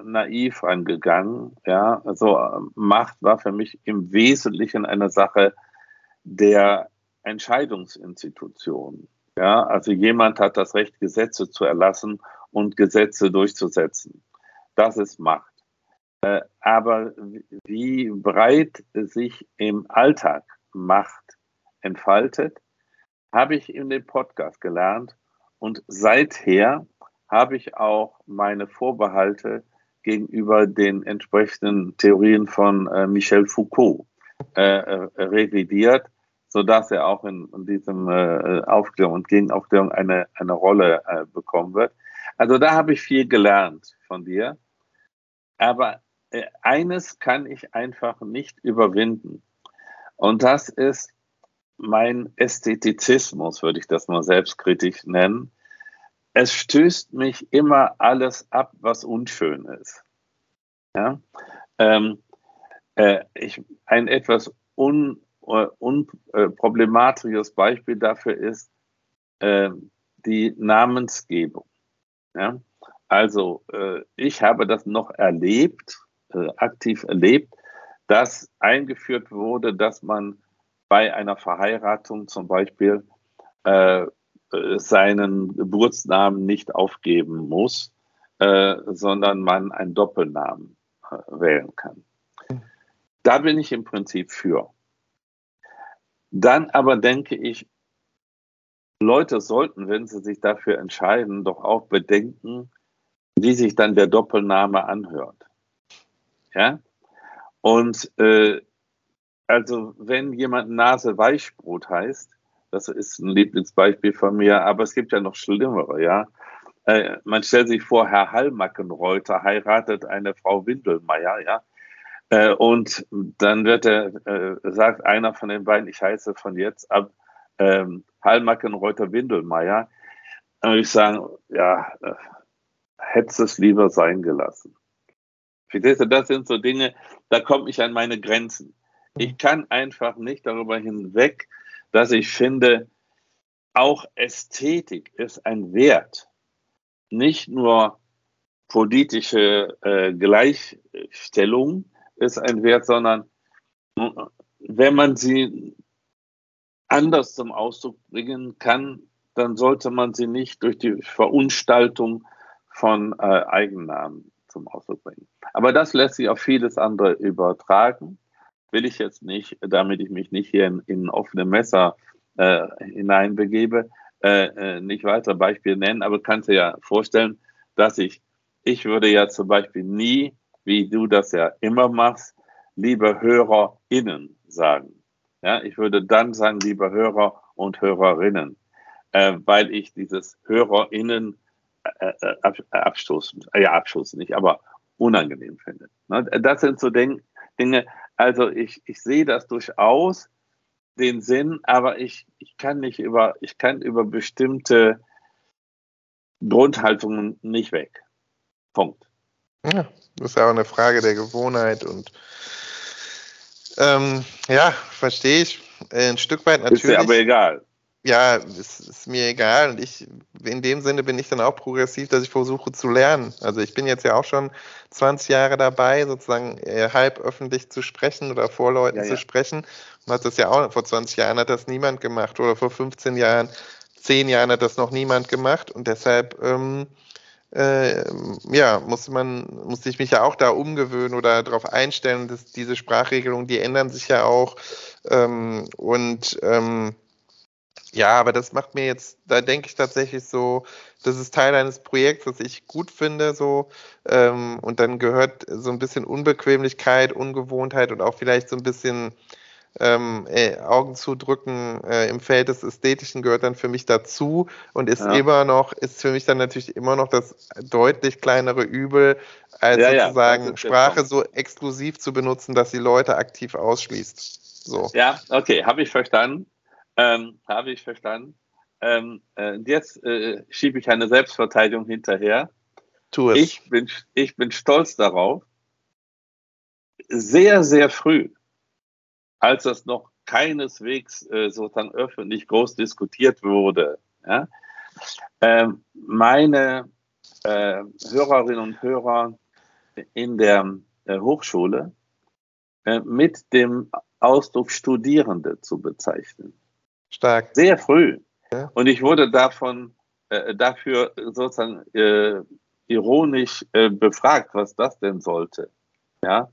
naiv angegangen. Ja? Also Macht war für mich im Wesentlichen eine Sache der Entscheidungsinstitutionen. Ja? Also jemand hat das Recht, Gesetze zu erlassen und Gesetze durchzusetzen. Das ist Macht. Äh, aber wie breit sich im Alltag Macht entfaltet, habe ich in dem Podcast gelernt. Und seither habe ich auch meine Vorbehalte gegenüber den entsprechenden Theorien von äh, Michel Foucault äh, revidiert, sodass er auch in, in diesem äh, Aufklärung und Gegenaufklärung eine, eine Rolle äh, bekommen wird. Also da habe ich viel gelernt von dir. Aber äh, eines kann ich einfach nicht überwinden. Und das ist mein Ästhetizismus, würde ich das mal selbstkritisch nennen. Es stößt mich immer alles ab, was unschön ist. Ja? Ähm, äh, ich, ein etwas un, unproblematisches Beispiel dafür ist äh, die Namensgebung. Ja? Also äh, ich habe das noch erlebt, äh, aktiv erlebt, dass eingeführt wurde, dass man bei einer Verheiratung zum Beispiel äh, seinen Geburtsnamen nicht aufgeben muss, äh, sondern man einen Doppelnamen äh, wählen kann. Da bin ich im Prinzip für. Dann aber denke ich, Leute sollten, wenn sie sich dafür entscheiden, doch auch bedenken, wie sich dann der Doppelname anhört. Ja? Und äh, also wenn jemand Nase Weichbrot heißt, das ist ein Lieblingsbeispiel von mir, aber es gibt ja noch schlimmere, ja. Äh, man stellt sich vor, Herr Hallmackenreuter heiratet eine Frau Windelmeier, ja. Äh, und dann wird er, äh, sagt einer von den beiden, ich heiße von jetzt ab ähm, Hallmackenreuter Windelmeier. Und ich sage, ja, äh, hättest es lieber sein gelassen. Verstehst du, das sind so Dinge, da komme ich an meine Grenzen. Ich kann einfach nicht darüber hinweg, dass ich finde, auch Ästhetik ist ein Wert. Nicht nur politische äh, Gleichstellung ist ein Wert, sondern wenn man sie anders zum Ausdruck bringen kann, dann sollte man sie nicht durch die Verunstaltung von äh, Eigennamen zum Ausdruck bringen. Aber das lässt sich auf vieles andere übertragen will ich jetzt nicht, damit ich mich nicht hier in, in offene Messer äh, hineinbegebe, äh, äh, nicht weitere Beispiele nennen, aber kannst dir ja vorstellen, dass ich, ich würde ja zum Beispiel nie, wie du das ja immer machst, liebe HörerInnen sagen. Ja, ich würde dann sagen, liebe Hörer und Hörerinnen, äh, weil ich dieses HörerInnen äh, äh, ab, abstoßen, äh, ja, abstoßen nicht, aber unangenehm finde. Ne? Das sind so Dinge, also ich, ich sehe das durchaus, den Sinn, aber ich, ich kann nicht über, ich kann über bestimmte Grundhaltungen nicht weg. Punkt. Ja, das ist ja auch eine Frage der Gewohnheit und ähm, ja, verstehe ich. Ein Stück weit natürlich. Ist dir aber egal ja, es ist mir egal. Und ich, in dem Sinne bin ich dann auch progressiv, dass ich versuche zu lernen. Also ich bin jetzt ja auch schon 20 Jahre dabei, sozusagen äh, halb öffentlich zu sprechen oder vor Leuten ja, zu ja. sprechen. Und hat das ja auch, vor 20 Jahren hat das niemand gemacht oder vor 15 Jahren, 10 Jahren hat das noch niemand gemacht. Und deshalb, ähm, äh, ja, musste man, musste ich mich ja auch da umgewöhnen oder darauf einstellen, dass diese Sprachregelungen, die ändern sich ja auch. Ähm, und ähm, ja, aber das macht mir jetzt, da denke ich tatsächlich so, das ist Teil eines Projekts, das ich gut finde, so. Ähm, und dann gehört so ein bisschen Unbequemlichkeit, Ungewohnheit und auch vielleicht so ein bisschen ähm, äh, Augen zudrücken äh, im Feld des Ästhetischen gehört dann für mich dazu und ist ja. immer noch, ist für mich dann natürlich immer noch das deutlich kleinere Übel, als ja, sozusagen ja, Sprache so exklusiv zu benutzen, dass sie Leute aktiv ausschließt. So. Ja, okay, habe ich verstanden. Ähm, habe ich verstanden. Ähm, äh, jetzt äh, schiebe ich eine Selbstverteidigung hinterher. Tu es. Ich bin, ich bin stolz darauf. Sehr, sehr früh, als das noch keineswegs äh, sozusagen öffentlich groß diskutiert wurde, ja, ähm, meine äh, Hörerinnen und Hörer in der äh, Hochschule äh, mit dem Ausdruck Studierende zu bezeichnen. Stark. Sehr früh. Ja. Und ich wurde davon äh, dafür sozusagen äh, ironisch befragt, was das denn sollte. Ja,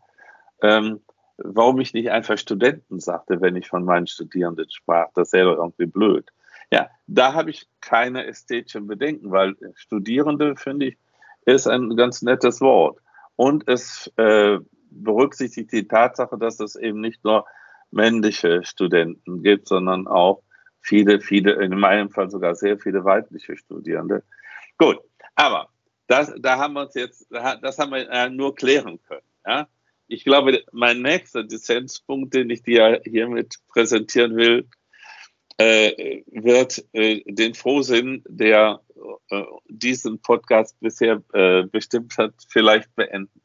ähm, warum ich nicht einfach Studenten sagte, wenn ich von meinen Studierenden sprach, das wäre doch irgendwie blöd. Ja, da habe ich keine ästhetischen Bedenken, weil Studierende, finde ich, ist ein ganz nettes Wort. Und es äh, berücksichtigt die Tatsache, dass es eben nicht nur männliche Studenten gibt, sondern auch viele, viele, in meinem Fall sogar sehr viele weibliche Studierende. Gut, aber das, da haben wir uns jetzt, das haben wir nur klären können. Ja? Ich glaube, mein nächster Dissenspunkt, den ich dir hiermit präsentieren will, äh, wird äh, den Frohsinn, der äh, diesen Podcast bisher äh, bestimmt hat, vielleicht beenden.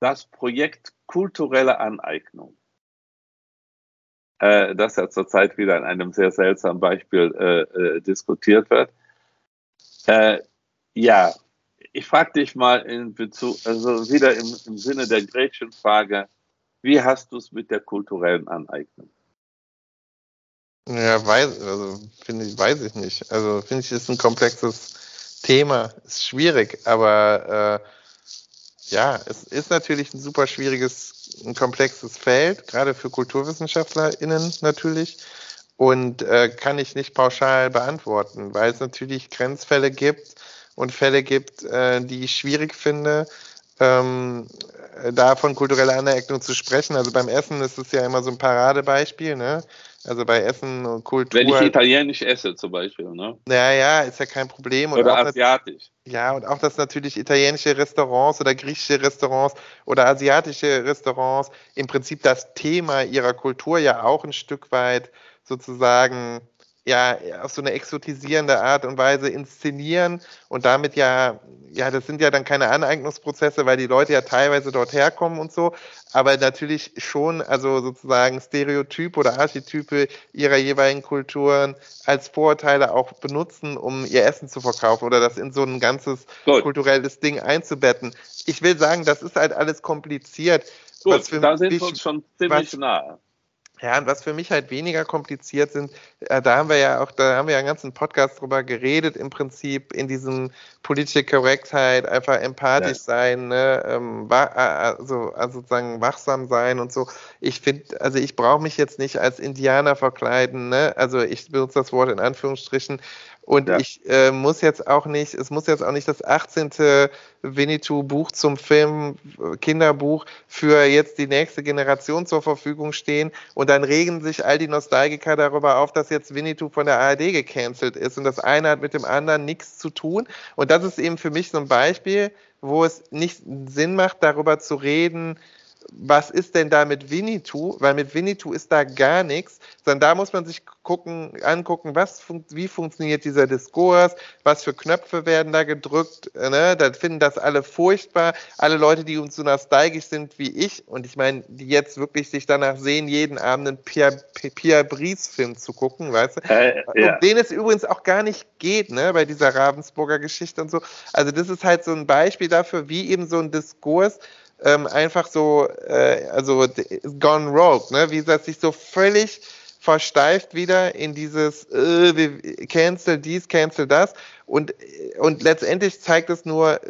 Das Projekt kulturelle Aneignung, äh, das ja zurzeit wieder in einem sehr seltsamen Beispiel äh, äh, diskutiert wird. Äh, ja, ich frage dich mal in Bezug, also wieder im, im Sinne der Gretchenfrage, wie hast du es mit der kulturellen Aneignung? Ja, weiß, also finde ich, weiß ich nicht. Also finde ich, ist ein komplexes Thema, ist schwierig, aber äh, ja, es ist natürlich ein super schwieriges, ein komplexes Feld, gerade für KulturwissenschaftlerInnen natürlich. Und äh, kann ich nicht pauschal beantworten, weil es natürlich Grenzfälle gibt und Fälle gibt, äh, die ich schwierig finde, ähm, da von kultureller Anereignung zu sprechen. Also beim Essen ist es ja immer so ein Paradebeispiel, ne? Also bei Essen und Kultur. Wenn ich italienisch esse zum Beispiel, ne? Naja, ist ja kein Problem. Und oder asiatisch. Ja, und auch, dass natürlich italienische Restaurants oder griechische Restaurants oder asiatische Restaurants im Prinzip das Thema ihrer Kultur ja auch ein Stück weit sozusagen ja auf so eine exotisierende Art und Weise inszenieren und damit ja, ja, das sind ja dann keine Aneignungsprozesse, weil die Leute ja teilweise dort herkommen und so, aber natürlich schon, also sozusagen Stereotype oder Archetype ihrer jeweiligen Kulturen als Vorurteile auch benutzen, um ihr Essen zu verkaufen oder das in so ein ganzes Gut. kulturelles Ding einzubetten. Ich will sagen, das ist halt alles kompliziert. Gut, da sind wir uns schon ziemlich was, nahe. Ja, und was für mich halt weniger kompliziert sind, äh, da haben wir ja auch, da haben wir ja einen ganzen Podcast drüber geredet, im Prinzip in diesem politische Korrektheit, einfach empathisch ja. sein, ne, ähm, also, also sozusagen wachsam sein und so. Ich finde, also ich brauche mich jetzt nicht als Indianer verkleiden, ne, also ich benutze das Wort in Anführungsstrichen, und ja. ich äh, muss jetzt auch nicht, es muss jetzt auch nicht das 18. Winnetou-Buch zum Film, äh, Kinderbuch für jetzt die nächste Generation zur Verfügung stehen. Und dann regen sich all die Nostalgiker darüber auf, dass jetzt Winnetou von der ARD gecancelt ist. Und das eine hat mit dem anderen nichts zu tun. Und das ist eben für mich so ein Beispiel, wo es nicht Sinn macht, darüber zu reden, was ist denn da mit Winnetou? Weil mit Winnetou ist da gar nichts, sondern da muss man sich gucken, angucken, was wie funktioniert dieser Diskurs, was für Knöpfe werden da gedrückt, ne? Da finden das alle furchtbar. Alle Leute, die uns so nostalgisch sind wie ich, und ich meine, die jetzt wirklich sich danach sehen, jeden Abend einen Pierre, Pierre Brice-Film zu gucken, weißt du? Äh, ja. Um den es übrigens auch gar nicht geht, ne, bei dieser Ravensburger Geschichte und so. Also das ist halt so ein Beispiel dafür, wie eben so ein Diskurs ähm, einfach so, äh, also gone rogue, ne? wie das sich so völlig versteift wieder in dieses äh, wir cancel dies, cancel das und, und letztendlich zeigt es nur,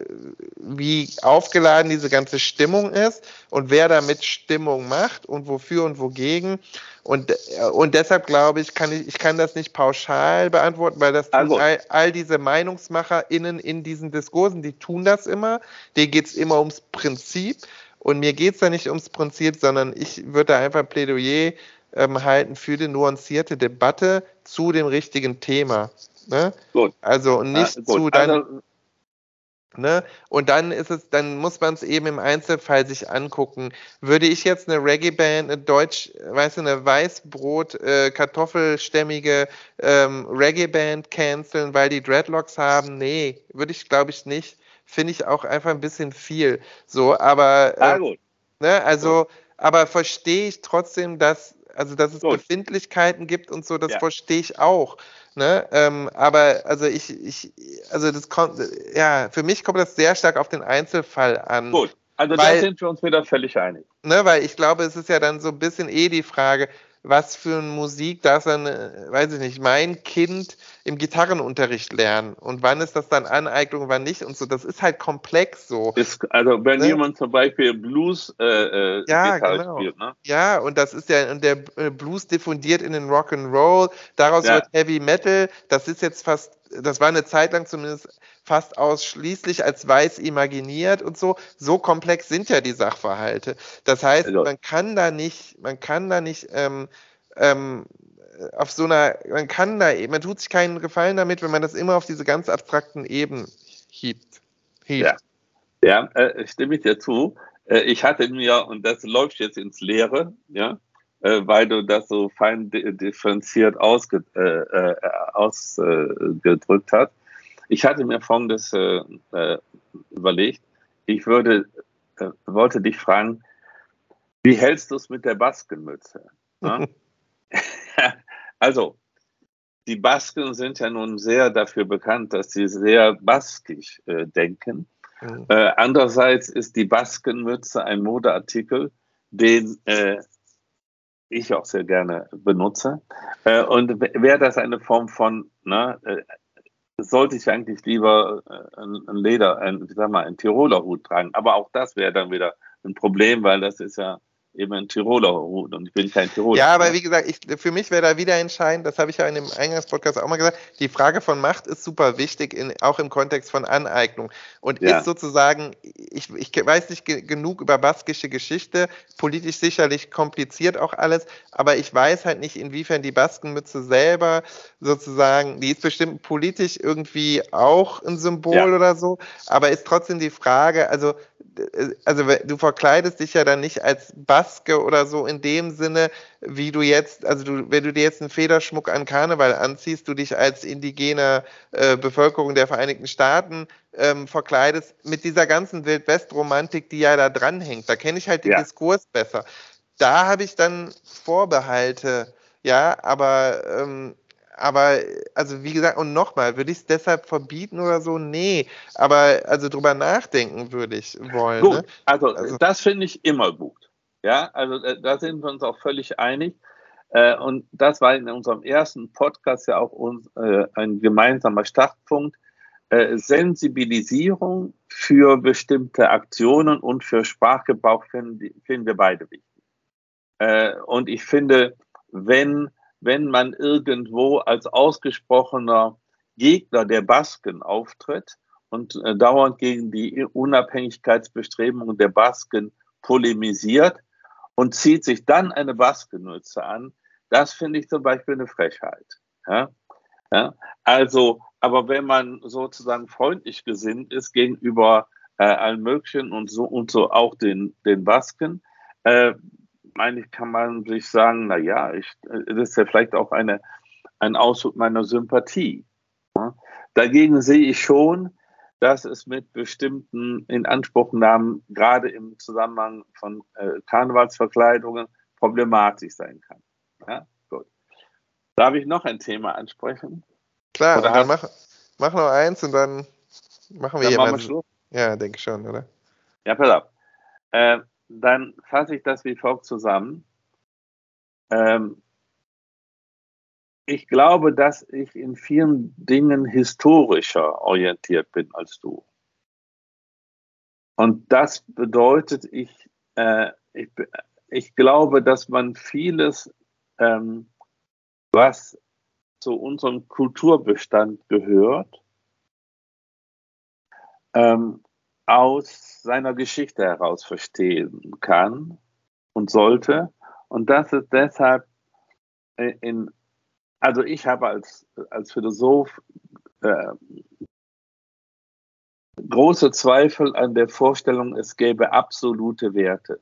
wie aufgeladen diese ganze Stimmung ist und wer damit Stimmung macht und wofür und wogegen. Und, und deshalb glaube ich, kann ich, ich kann das nicht pauschal beantworten, weil das also. all, all diese MeinungsmacherInnen in diesen Diskursen, die tun das immer. Denen geht es immer ums Prinzip. Und mir geht es da nicht ums Prinzip, sondern ich würde da einfach Plädoyer ähm, halten für die nuancierte Debatte zu dem richtigen Thema. Ne? Gut. Also nicht ja, zu dann. Also, Ne? Und dann ist es, dann muss man es eben im Einzelfall sich angucken. Würde ich jetzt eine Reggae-Band, eine Deutsch, weißt du, eine Weißbrot, äh, kartoffelstämmige ähm, Reggae-Band canceln, weil die Dreadlocks haben? Nee, würde ich, glaube ich, nicht. Finde ich auch einfach ein bisschen viel. So, aber äh, gut. Ne? also, aber verstehe ich trotzdem, dass also dass es gut. Befindlichkeiten gibt und so, das ja. verstehe ich auch. Ne? Ähm, aber also ich, ich, also das kommt, ja, für mich kommt das sehr stark auf den Einzelfall an. Gut, also weil, da sind wir uns wieder völlig einig. Ne, weil ich glaube, es ist ja dann so ein bisschen eh die Frage, was für eine Musik darf dann, äh, weiß ich nicht, mein Kind im Gitarrenunterricht lernen und wann ist das dann Aneignung, wann nicht und so. Das ist halt komplex so. Ist, also wenn ne? jemand zum Beispiel Blues äh, äh, ja, genau. spielt, ne? Ja, und das ist ja, und der äh, Blues diffundiert in den Rock'n'Roll, daraus ja. wird Heavy Metal, das ist jetzt fast, das war eine Zeit lang zumindest fast ausschließlich als weiß imaginiert und so. So komplex sind ja die Sachverhalte. Das heißt, also. man kann da nicht, man kann da nicht ähm, ähm, auf so einer, man kann da, man tut sich keinen Gefallen damit, wenn man das immer auf diese ganz abstrakten Ebenen hebt. hebt. Ja, ja äh, stimme ich dir zu. Äh, ich hatte mir, und das läuft jetzt ins Leere, ja, äh, weil du das so fein differenziert ausge, äh, äh, ausgedrückt hast. Ich hatte mir folgendes äh, äh, überlegt. Ich würde, wollte dich fragen, wie hältst du es mit der Baskenmütze? Ja? <laughs> <laughs> also, die Basken sind ja nun sehr dafür bekannt, dass sie sehr baskisch äh, denken. Mhm. Äh, andererseits ist die Baskenmütze ein Modeartikel, den äh, ich auch sehr gerne benutze. Äh, und wäre das eine Form von ne, sollte ich eigentlich lieber äh, ein, Leder, ein, ich sag mal, ein Tiroler Hut tragen. Aber auch das wäre dann wieder ein Problem, weil das ist ja eben ein Tiroler Hut und ich bin kein Tiroler. Ja, aber wie gesagt, ich, für mich wäre da wieder entscheidend, das habe ich ja in dem Eingangspodcast auch mal gesagt, die Frage von Macht ist super wichtig, in, auch im Kontext von Aneignung und ja. ist sozusagen, ich, ich weiß nicht genug über baskische Geschichte, politisch sicherlich kompliziert auch alles, aber ich weiß halt nicht, inwiefern die Baskenmütze selber sozusagen, die ist bestimmt politisch irgendwie auch ein Symbol ja. oder so, aber ist trotzdem die Frage, also also du verkleidest dich ja dann nicht als Baske oder so in dem Sinne, wie du jetzt, also du, wenn du dir jetzt einen Federschmuck an Karneval anziehst, du dich als indigene äh, Bevölkerung der Vereinigten Staaten ähm, verkleidest, mit dieser ganzen Wildwest-Romantik, die ja da dranhängt. Da kenne ich halt den ja. Diskurs besser. Da habe ich dann Vorbehalte, ja, aber ähm, aber also wie gesagt, und nochmal, würde ich es deshalb verbieten oder so? Nee. Aber also drüber nachdenken würde ich wollen. Gut, ne? also, also, das finde ich immer gut. Ja, also äh, da sind wir uns auch völlig einig. Äh, und das war in unserem ersten Podcast ja auch uns, äh, ein gemeinsamer Startpunkt. Sensibilisierung für bestimmte Aktionen und für Sprachgebrauch finden, finden wir beide wichtig. und ich finde, wenn wenn man irgendwo als ausgesprochener Gegner der Basken auftritt und dauernd gegen die Unabhängigkeitsbestrebungen der Basken polemisiert und zieht sich dann eine Baskenmütze an, das finde ich zum Beispiel eine Frechheit. Ja? Ja? Also, aber wenn man sozusagen freundlich gesinnt ist gegenüber äh, allen möglichen und so und so auch den, den Basken, äh, eigentlich kann man sich sagen, na ja, ich, das ist ja vielleicht auch eine, ein Ausdruck meiner Sympathie. Ja. Dagegen sehe ich schon, dass es mit bestimmten Inanspruchnahmen, gerade im Zusammenhang von äh, Karnevalsverkleidungen, problematisch sein kann. Ja, gut. Darf ich noch ein Thema ansprechen? Klar, oder dann mach, mach noch eins und dann machen wir jemanden. Ja, denke schon, oder? Ja, pass auf. Äh, dann fasse ich das wie folgt zusammen. Ähm, ich glaube, dass ich in vielen Dingen historischer orientiert bin als du. Und das bedeutet, ich, äh, ich, ich glaube, dass man vieles, ähm, was zu unserem Kulturbestand gehört, ähm, aus seiner Geschichte heraus verstehen kann und sollte. Und das ist deshalb in, also ich habe als, als Philosoph äh, große Zweifel an der Vorstellung, es gäbe absolute Werte.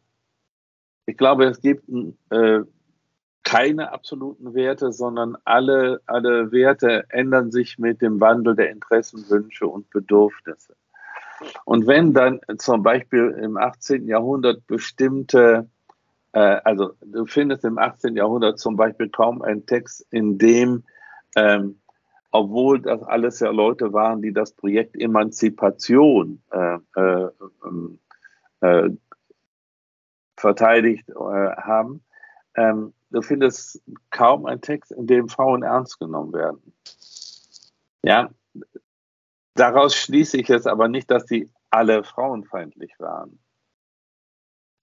Ich glaube, es gibt äh, keine absoluten Werte, sondern alle, alle Werte ändern sich mit dem Wandel der Interessen, Wünsche und Bedürfnisse. Und wenn dann zum Beispiel im 18. Jahrhundert bestimmte, also du findest im 18. Jahrhundert zum Beispiel kaum einen Text, in dem ähm, obwohl das alles ja Leute waren, die das Projekt Emanzipation äh, äh, ähm, äh, verteidigt äh, haben. Ähm, du findest kaum einen Text, in dem Frauen ernst genommen werden. Ja, daraus schließe ich jetzt aber nicht, dass die alle frauenfeindlich waren,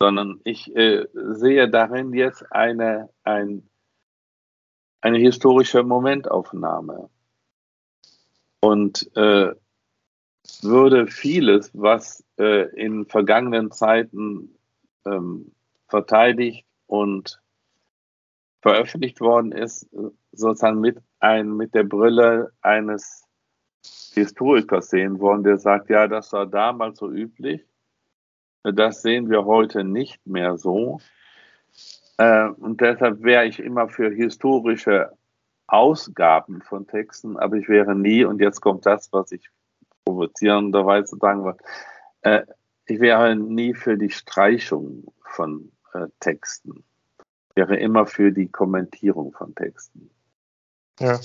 sondern ich äh, sehe darin jetzt eine, ein, eine historische Momentaufnahme. Und äh, würde vieles, was äh, in vergangenen Zeiten ähm, verteidigt und veröffentlicht worden ist, sozusagen mit, ein, mit der Brille eines Historikers sehen wollen, der sagt, ja, das war damals so üblich, das sehen wir heute nicht mehr so. Äh, und deshalb wäre ich immer für historische Ausgaben von Texten, aber ich wäre nie, und jetzt kommt das, was ich provozierenderweise sagen wollte, äh, ich wäre nie für die Streichung von äh, Texten. Ich wäre immer für die Kommentierung von Texten. Ja.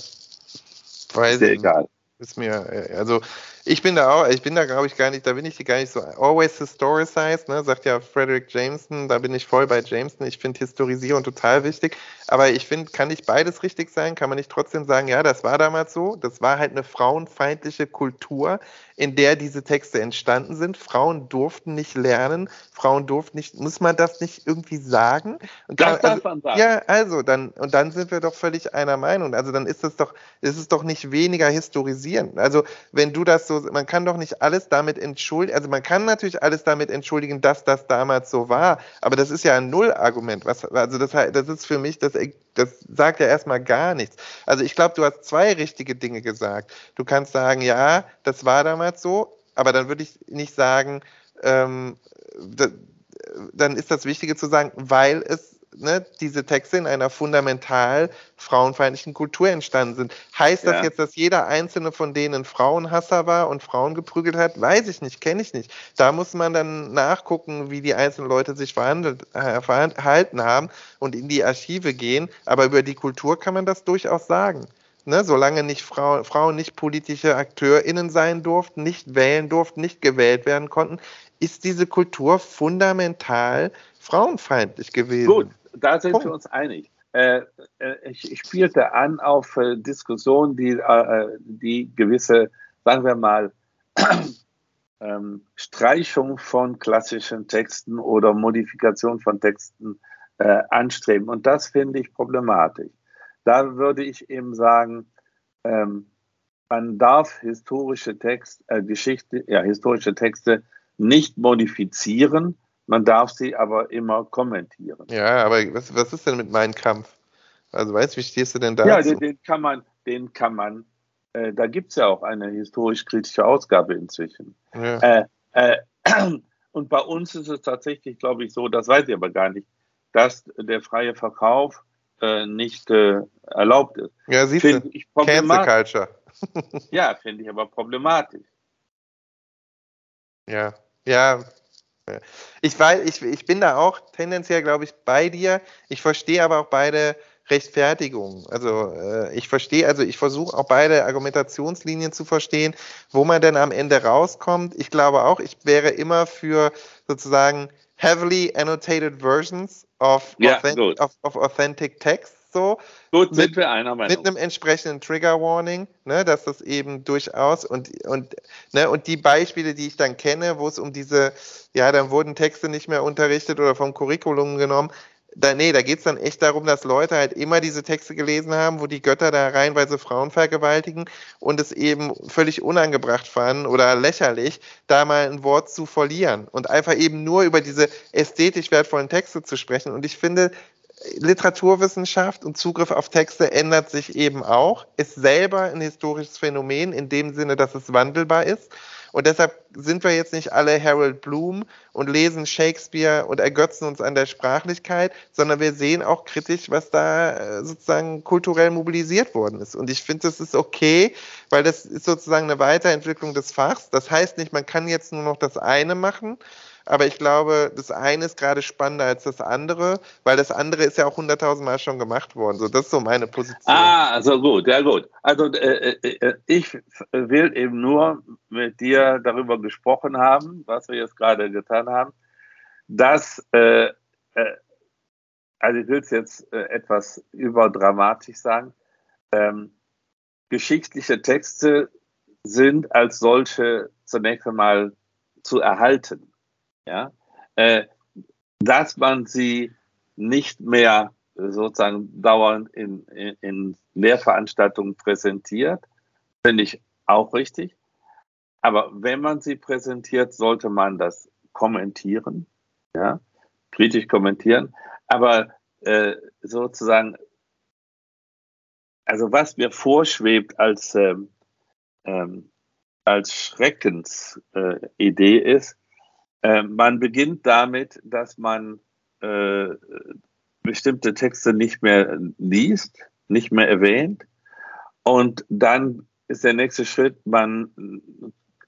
Weiß Sehr egal. Ist mir, also ich bin da auch, ich bin da glaube ich gar nicht, da bin ich gar nicht so always historicized, ne, sagt ja Frederick Jameson, da bin ich voll bei Jameson. Ich finde Historisierung total wichtig, aber ich finde, kann nicht beides richtig sein? Kann man nicht trotzdem sagen, ja, das war damals so, das war halt eine frauenfeindliche Kultur, in der diese Texte entstanden sind. Frauen durften nicht lernen, Frauen durften nicht, muss man das nicht irgendwie sagen? Und das kann, darf also, man sagen. Ja, also dann, und dann sind wir doch völlig einer Meinung. Also dann ist es doch, ist es doch nicht weniger historisieren. Also wenn du das so man kann doch nicht alles damit entschuldigen, also man kann natürlich alles damit entschuldigen, dass das damals so war, aber das ist ja ein Nullargument. Was, also das, das ist für mich, das, das sagt ja erstmal gar nichts. Also ich glaube, du hast zwei richtige Dinge gesagt. Du kannst sagen, ja, das war damals so, aber dann würde ich nicht sagen, ähm, dann ist das Wichtige zu sagen, weil es ne, diese Texte in einer fundamental frauenfeindlichen Kultur entstanden sind. Heißt ja. das jetzt, dass jeder einzelne von denen Frauenhasser war und Frauen geprügelt hat? Weiß ich nicht, kenne ich nicht. Da muss man dann nachgucken, wie die einzelnen Leute sich verhandelt, äh, verhalten haben und in die Archive gehen. Aber über die Kultur kann man das durchaus sagen. Ne, solange nicht Frau, Frauen nicht politische AkteurInnen sein durften, nicht wählen durften, nicht gewählt werden konnten, ist diese Kultur fundamental frauenfeindlich gewesen. Gut, da sind Punkt. wir uns einig. Äh, äh, ich, ich, spielte an auf äh, Diskussionen, die, äh, die gewisse, sagen wir mal, <clears throat> ähm, Streichung von klassischen Texten oder Modifikation von Texten äh, anstreben. Und das finde ich problematisch. Da würde ich eben sagen, ähm, man darf historische Text, äh, Geschichte, ja, historische Texte nicht modifizieren, man darf sie aber immer kommentieren. Ja, aber was, was ist denn mit Mein Kampf? Also weißt du, wie stehst du denn da? Ja, den, den, kann man, den kann man, äh, da gibt es ja auch eine historisch-kritische Ausgabe inzwischen. Ja. Äh, äh, <clears throat> und bei uns ist es tatsächlich, glaube ich, so, das weiß ich aber gar nicht, dass der freie Verkauf äh, nicht äh, erlaubt ist. Ja, siehst find du, Cancel Culture. ja, finde ich aber problematisch. Ja, ja, ich, weiß, ich, ich bin da auch tendenziell, glaube ich, bei dir. Ich verstehe aber auch beide Rechtfertigungen. Also äh, ich verstehe, also ich versuche auch beide Argumentationslinien zu verstehen, wo man denn am Ende rauskommt. Ich glaube auch, ich wäre immer für sozusagen heavily annotated versions of, ja, authentic, of, of authentic texts so. Gut, mit, sind wir einer Meinung. Mit einem entsprechenden Trigger Warning, ne, dass das eben durchaus und, und, ne, und die Beispiele, die ich dann kenne, wo es um diese, ja, dann wurden Texte nicht mehr unterrichtet oder vom Curriculum genommen, da, nee, da geht es dann echt darum, dass Leute halt immer diese Texte gelesen haben, wo die Götter da reihenweise Frauen vergewaltigen und es eben völlig unangebracht fanden oder lächerlich, da mal ein Wort zu verlieren und einfach eben nur über diese ästhetisch wertvollen Texte zu sprechen. Und ich finde, Literaturwissenschaft und Zugriff auf Texte ändert sich eben auch, ist selber ein historisches Phänomen in dem Sinne, dass es wandelbar ist. Und deshalb sind wir jetzt nicht alle Harold Bloom und lesen Shakespeare und ergötzen uns an der Sprachlichkeit, sondern wir sehen auch kritisch, was da äh, sozusagen kulturell mobilisiert worden ist. Und ich finde, das ist okay, weil das ist sozusagen eine Weiterentwicklung des Fachs. Das heißt nicht, man kann jetzt nur noch das eine machen, aber ich glaube, das eine ist gerade spannender als das andere, weil das andere ist ja auch hunderttausendmal schon gemacht worden. So, das ist so meine Position. Ah, also gut, ja gut. Also äh, äh, äh ich will eben nur mit dir darüber gesprochen haben, was wir jetzt gerade getan haben, dass, äh, äh also ich will es jetzt äh, etwas überdramatisch sagen, ähm, geschichtliche Texte sind als solche zunächst einmal zu erhalten ja, äh, dass man sie nicht mehr sozusagen dauernd in, in, in Lehrveranstaltungen präsentiert, finde ich auch richtig. Aber wenn man sie präsentiert, sollte man das kommentieren, ja, kritisch kommentieren. Aber äh, sozusagen, also was mir vorschwebt als, ähm, ähm, als Schreckensidee äh, ist, äh, man beginnt damit, dass man äh, bestimmte Texte nicht mehr liest, nicht mehr erwähnt. Und dann ist der nächste Schritt, man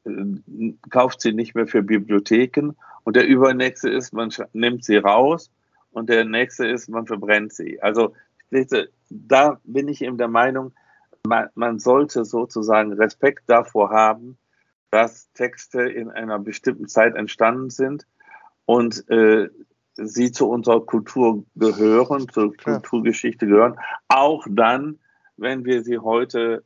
äh, kauft sie nicht mehr für Bibliotheken. Und der übernächste ist, man nimmt sie raus. Und der nächste ist, man verbrennt sie. Also da bin ich eben der Meinung, man, man sollte sozusagen Respekt davor haben, dass Texte in einer bestimmten Zeit entstanden sind und äh, sie zu unserer Kultur gehören, zur. Kulturgeschichte gehören, auch dann, wenn wir sie heute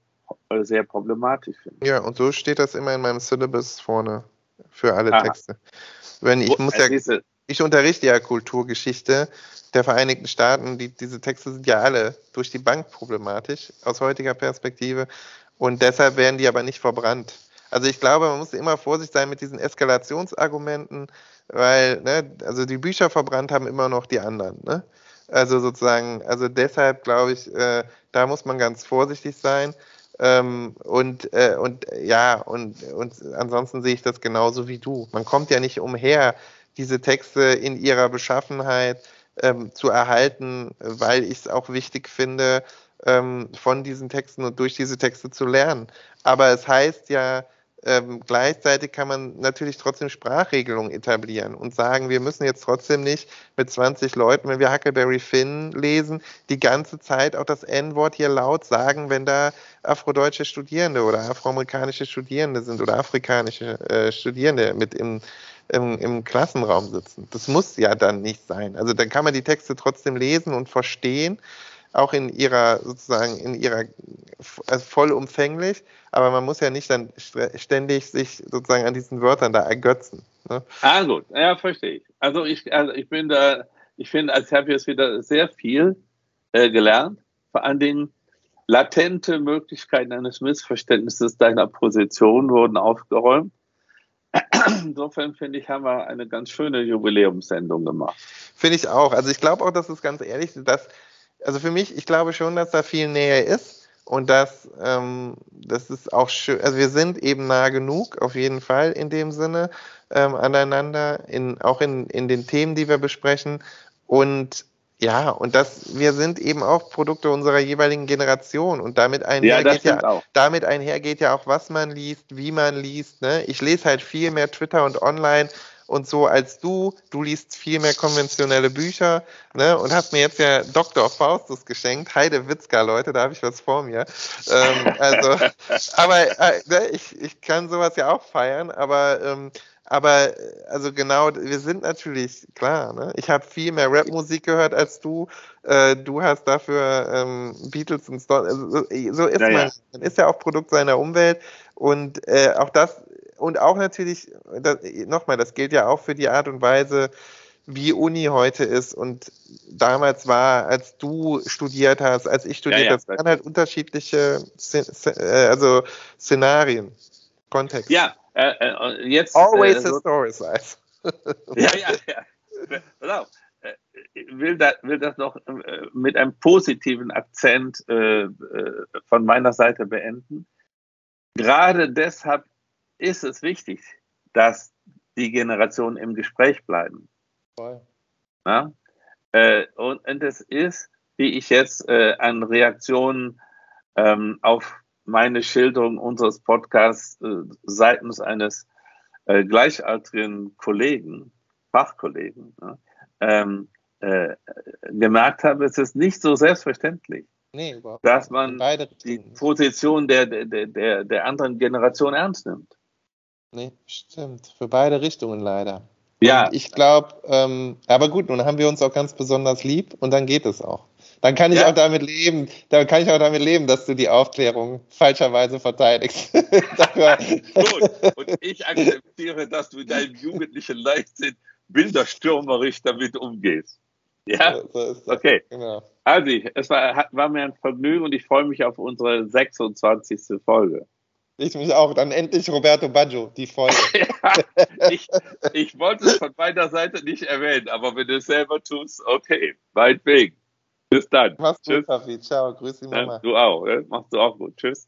äh, sehr problematisch finden. Ja, und so steht das immer in meinem Syllabus vorne für alle Aha. Texte. Wenn ich muss ja, ich unterrichte ja Kulturgeschichte der Vereinigten Staaten. Die, diese Texte sind ja alle durch die Bank problematisch aus heutiger Perspektive und deshalb werden die aber nicht verbrannt. Also ich glaube, man muss immer vorsichtig sein mit diesen Eskalationsargumenten, weil, ne, also die Bücher verbrannt haben immer noch die anderen, ne? Also sozusagen, also deshalb glaube ich, äh, da muss man ganz vorsichtig sein. Ähm, und, äh, und ja, und, und ansonsten sehe ich das genauso wie du. Man kommt ja nicht umher, diese Texte in ihrer Beschaffenheit ähm, zu erhalten, weil ich es auch wichtig finde, ähm, von diesen Texten und durch diese Texte zu lernen. Aber es heißt ja, ähm, gleichzeitig kann man natürlich trotzdem Sprachregelungen etablieren und sagen, wir müssen jetzt trotzdem nicht mit 20 Leuten, wenn wir Huckleberry Finn lesen, die ganze Zeit auch das N-Wort hier laut sagen, wenn da afrodeutsche Studierende oder afroamerikanische Studierende sind oder afrikanische äh, Studierende mit im, im, im Klassenraum sitzen. Das muss ja dann nicht sein. Also dann kann man die Texte trotzdem lesen und verstehen auch in ihrer sozusagen in ihrer also vollumfänglich, aber man muss ja nicht dann ständig sich sozusagen an diesen Wörtern da ergötzen. Ne? Ah gut, ja verstehe ich. Also ich also ich bin da, ich finde, als habe ich jetzt wieder sehr viel äh, gelernt, vor allen Dingen latente Möglichkeiten eines Missverständnisses deiner Position wurden aufgeräumt. Insofern finde ich, haben wir eine ganz schöne Jubiläumssendung gemacht. Finde ich auch. Also ich glaube auch, dass es ganz ehrlich, dass also für mich, ich glaube schon, dass da viel Nähe ist und dass ähm, das ist auch schön, also wir sind eben nah genug, auf jeden Fall in dem Sinne ähm, aneinander, in, auch in, in den Themen, die wir besprechen und ja, und das, wir sind eben auch Produkte unserer jeweiligen Generation und damit einhergeht ja, ja damit einhergeht ja auch, was man liest, wie man liest. Ne? Ich lese halt viel mehr Twitter und online und so als du. Du liest viel mehr konventionelle Bücher ne, und hast mir jetzt ja Dr. Faustus geschenkt. Heide Witzka, Leute, da habe ich was vor mir. Ähm, also, <laughs> aber äh, ne, ich, ich kann sowas ja auch feiern, aber, ähm, aber also genau, wir sind natürlich, klar, ne? ich habe viel mehr Rapmusik gehört als du. Äh, du hast dafür ähm, Beatles und Stones. Also, so, so ist ja, man. Ja. Man ist ja auch Produkt seiner Umwelt und äh, auch das und auch natürlich, nochmal, das gilt ja auch für die Art und Weise, wie Uni heute ist und damals war, als du studiert hast, als ich studiert habe, ja, waren halt unterschiedliche äh, also Szenarien, Kontext. Ja, äh, äh jetzt. Always äh, a story size. <laughs> ja, ja, ja. Genau. Will, da, will das noch mit einem positiven Akzent äh, von meiner Seite beenden. Gerade deshalb ist es wichtig, dass die Generationen im Gespräch bleiben. Ja? Äh, und, und es ist, wie ich jetzt äh, an Reaktionen ähm, auf meine Schilderung unseres Podcasts äh, seitens eines äh, gleichaltrigen Kollegen, Fachkollegen, ja, ähm, äh, gemerkt habe, es ist nicht so selbstverständlich, nee, dass man die Position der, der, der, der anderen Generation ernst nimmt. Nee, stimmt. Für beide Richtungen leider. Ja. Und ich glaube, ähm, aber gut, nun haben wir uns auch ganz besonders lieb und dann geht es auch. Dann kann ich ja. auch damit leben, dann kann ich auch damit leben, dass du die Aufklärung falscherweise verteidigst. <laughs> gut, und ich akzeptiere, dass du in deinem jugendlichen Leichtsinn bilderstürmerisch damit umgehst. Ja, so, so okay. Genau. Also, es war, war mir ein Vergnügen und ich freue mich auf unsere 26. Folge. Ich mich auch. Dann endlich Roberto Baggio, die Folge. <laughs> ja, ich, ich wollte es von meiner Seite nicht erwähnen, aber wenn du es selber tust, okay, meinetwegen. Bis dann. Mach's gut, Kaffee. Ciao. Grüß dich, Mama. Ja, du auch. Ja? Machst du auch gut. Tschüss.